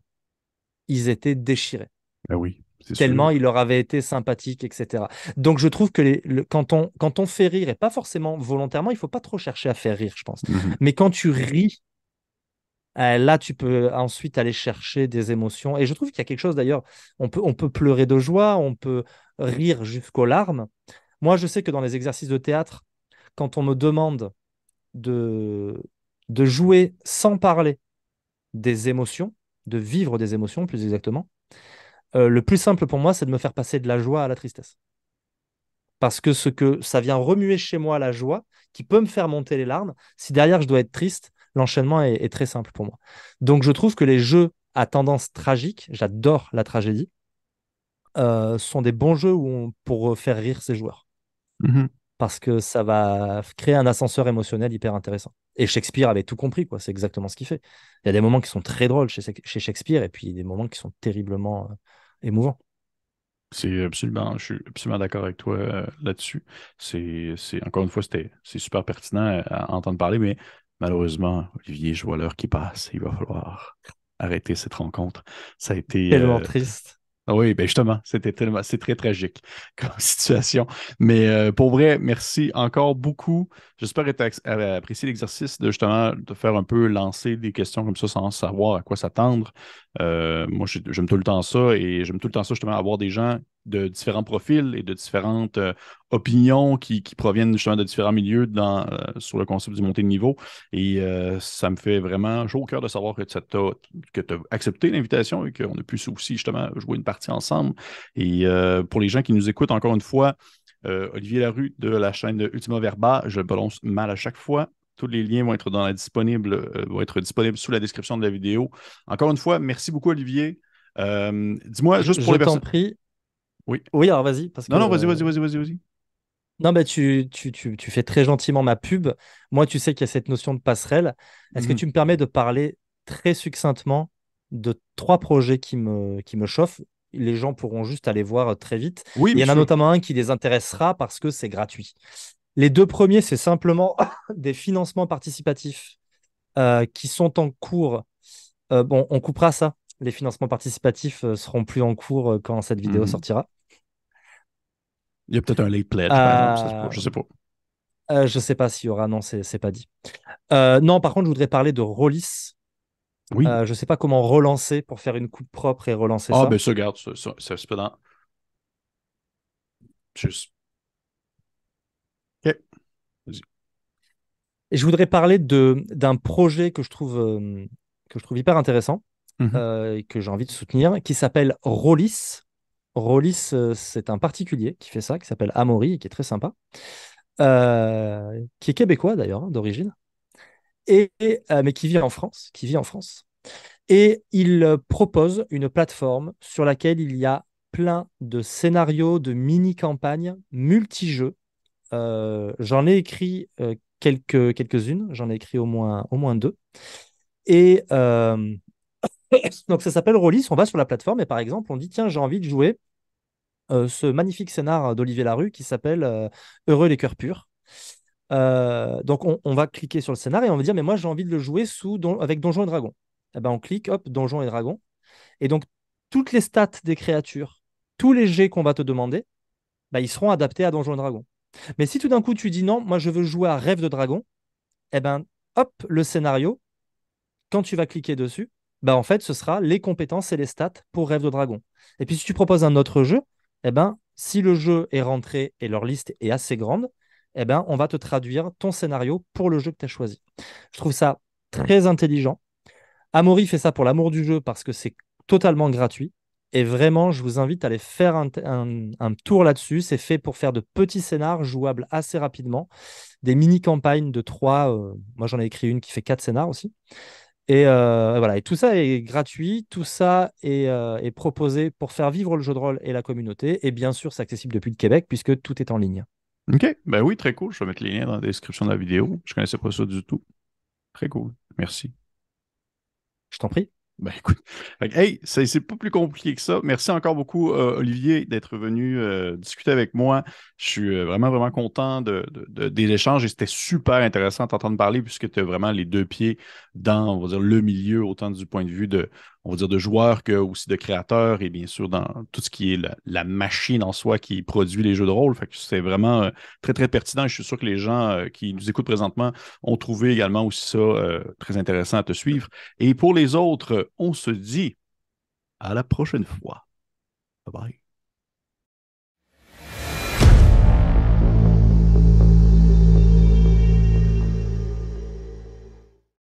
ils étaient déchirés. Ben oui. Tellement il leur avait été sympathique, etc. Donc je trouve que les, quand, on, quand on fait rire, et pas forcément volontairement, il faut pas trop chercher à faire rire, je pense. Mhm. Mais quand tu ris, euh, là, tu peux ensuite aller chercher des émotions. Et je trouve qu'il y a quelque chose d'ailleurs, on peut, on peut pleurer de joie, on peut rire jusqu'aux larmes. Moi, je sais que dans les exercices de théâtre, quand on me demande de, de jouer sans parler des émotions, de vivre des émotions, plus exactement, euh, le plus simple pour moi, c'est de me faire passer de la joie à la tristesse. parce que ce que ça vient remuer chez moi la joie, qui peut me faire monter les larmes, si derrière je dois être triste, l'enchaînement est, très simple pour moi. Donc je trouve que les jeux à tendance tragique, j'adore la tragédie, euh, sont des bons jeux où pour faire rire ses joueurs. Mm-hmm. Parce que ça va créer un ascenseur émotionnel hyper intéressant. Et Shakespeare avait tout compris, quoi. C'est exactement ce qu'il fait. Il y a des moments qui sont très drôles chez, chez Shakespeare et puis des moments qui sont terriblement euh, émouvants. C'est absolument, je suis absolument d'accord avec toi euh, là-dessus. C'est, encore une fois, c'était, c'est super pertinent à entendre parler, mais malheureusement, Olivier, je vois l'heure qui passe. Il va falloir arrêter cette rencontre. Ça a été. Tellement euh, triste. Ah oui, ben justement, c'était tellement, c'est très tragique comme situation. Mais euh, pour vrai, merci encore beaucoup. J'espère que tu as apprécié l'exercice de justement de faire un peu lancer des questions comme ça sans savoir à quoi s'attendre. Euh, moi, j'aime tout le temps ça et j'aime tout le temps ça justement avoir des gens de différents profils et de différentes euh, opinions qui, proviennent justement de différents milieux dans, euh, sur le concept du montée de niveau. Et euh, ça me fait vraiment chaud au cœur de savoir que tu as, accepté l'invitation et qu'on a pu aussi justement jouer une partie ensemble. Et pour les gens qui nous écoutent, encore une fois, Olivier Larue de la chaîne Ultima Verba, je le balance mal à chaque fois. Tous les liens vont être, dans la disponible, vont être disponibles sous la description de la vidéo. Encore une fois, merci beaucoup, Olivier. Dis-moi, juste pour je les prie. Oui. Oui, alors vas-y. Parce non, non, vas-y, vas-y, vas-y, vas-y, vas-y. Non, bah, tu, tu, tu, tu, fais très gentiment ma pub. Moi, tu sais qu'il y a cette notion de passerelle. Est-ce que mhm. tu me permets de parler très succinctement de trois projets qui me, qui me chauffent? Les gens pourront juste aller voir euh, très vite. Oui, Il y en a notamment un qui les intéressera parce que c'est gratuit. Les deux premiers, c'est simplement des financements participatifs euh, qui sont en cours. Euh, bon, on coupera ça. Les financements participatifs seront plus en cours quand cette vidéo mhm. sortira. Il y a peut-être un late pledge, par exemple, je sais pas. Euh, je sais pas s'il y aura, non, c'est pas dit. Euh, non, par contre, je voudrais parler de Rollis. Oui. Euh, je sais pas comment relancer pour faire une coupe propre et relancer ah, ça. Ah, ben ça, garde, ça, ça, c'est pas dans. Juste. Ok. Vas-y. Et je voudrais parler d'un projet que je trouve, que je trouve hyper intéressant mm-hmm. et que j'ai envie de soutenir, qui s'appelle Rollis. Rollis, euh, c'est un particulier qui fait ça, qui s'appelle Amaury et qui est très sympa, euh, qui est québécois d'ailleurs hein, d'origine, et, euh, mais qui vit en France, qui vit en France. Et il propose une plateforme sur laquelle il y a plein de scénarios, de mini-campagnes, multi-jeux. j'en ai écrit quelques, quelques-unes, j'en ai écrit au moins, au moins deux. Et donc ça s'appelle Rollis, on va sur la plateforme et par exemple on dit tiens j'ai envie de jouer euh, ce magnifique scénar d'Olivier Larue qui s'appelle euh, Heureux les cœurs purs. Euh, donc on, va cliquer sur le scénar et on va dire mais moi j'ai envie de le jouer sous avec Donjons et Dragons. Et eh ben on clique hop Donjons et Dragons et donc toutes les stats des créatures, tous les jets qu'on va te demander, bah, ils seront adaptés à Donjons et Dragons. Mais si tout d'un coup tu dis non, moi je veux jouer à Rêve de Dragon, et eh ben hop le scénario quand tu vas cliquer dessus, bah en fait, ce sera les compétences et les stats pour Rêve de Dragon. Et puis si tu proposes un autre jeu, eh ben, si le jeu est rentré et leur liste est assez grande, eh ben, on va te traduire ton scénario pour le jeu que tu as choisi. Je trouve ça très intelligent. Amaury fait ça pour l'amour du jeu parce que c'est totalement gratuit. Et vraiment, je vous invite à aller faire un, tour là-dessus. C'est fait pour faire de petits scénars jouables assez rapidement. Des mini-campagnes de trois. Euh, moi, j'en ai écrit une qui fait quatre scénars aussi. Et euh, voilà, et tout ça est gratuit, tout ça euh, est, proposé pour faire vivre le jeu de rôle et la communauté. Et bien sûr, c'est accessible depuis le Québec puisque tout est en ligne. Ok, ben oui, très cool. Je vais mettre les liens dans la description de la vidéo. Je ne connaissais pas ça du tout. Très cool. Merci. Je t'en prie. Ben écoute, hey, c'est pas plus compliqué que ça. Merci encore beaucoup, euh, Olivier, d'être venu euh, discuter avec moi. Je suis euh, vraiment, vraiment content de, des échanges et c'était super intéressant de t'entendre parler puisque tu as vraiment les deux pieds dans, on va dire, le milieu, autant du point de vue de, on va dire, de joueurs que aussi de créateurs et bien sûr dans tout ce qui est la, machine en soi qui produit les jeux de rôle. Fait que c'est vraiment euh, très, très pertinent. Je suis sûr que les gens euh, qui nous écoutent présentement ont trouvé également aussi ça euh, très intéressant à te suivre. Et pour les autres, on se dit à la prochaine fois. Bye bye.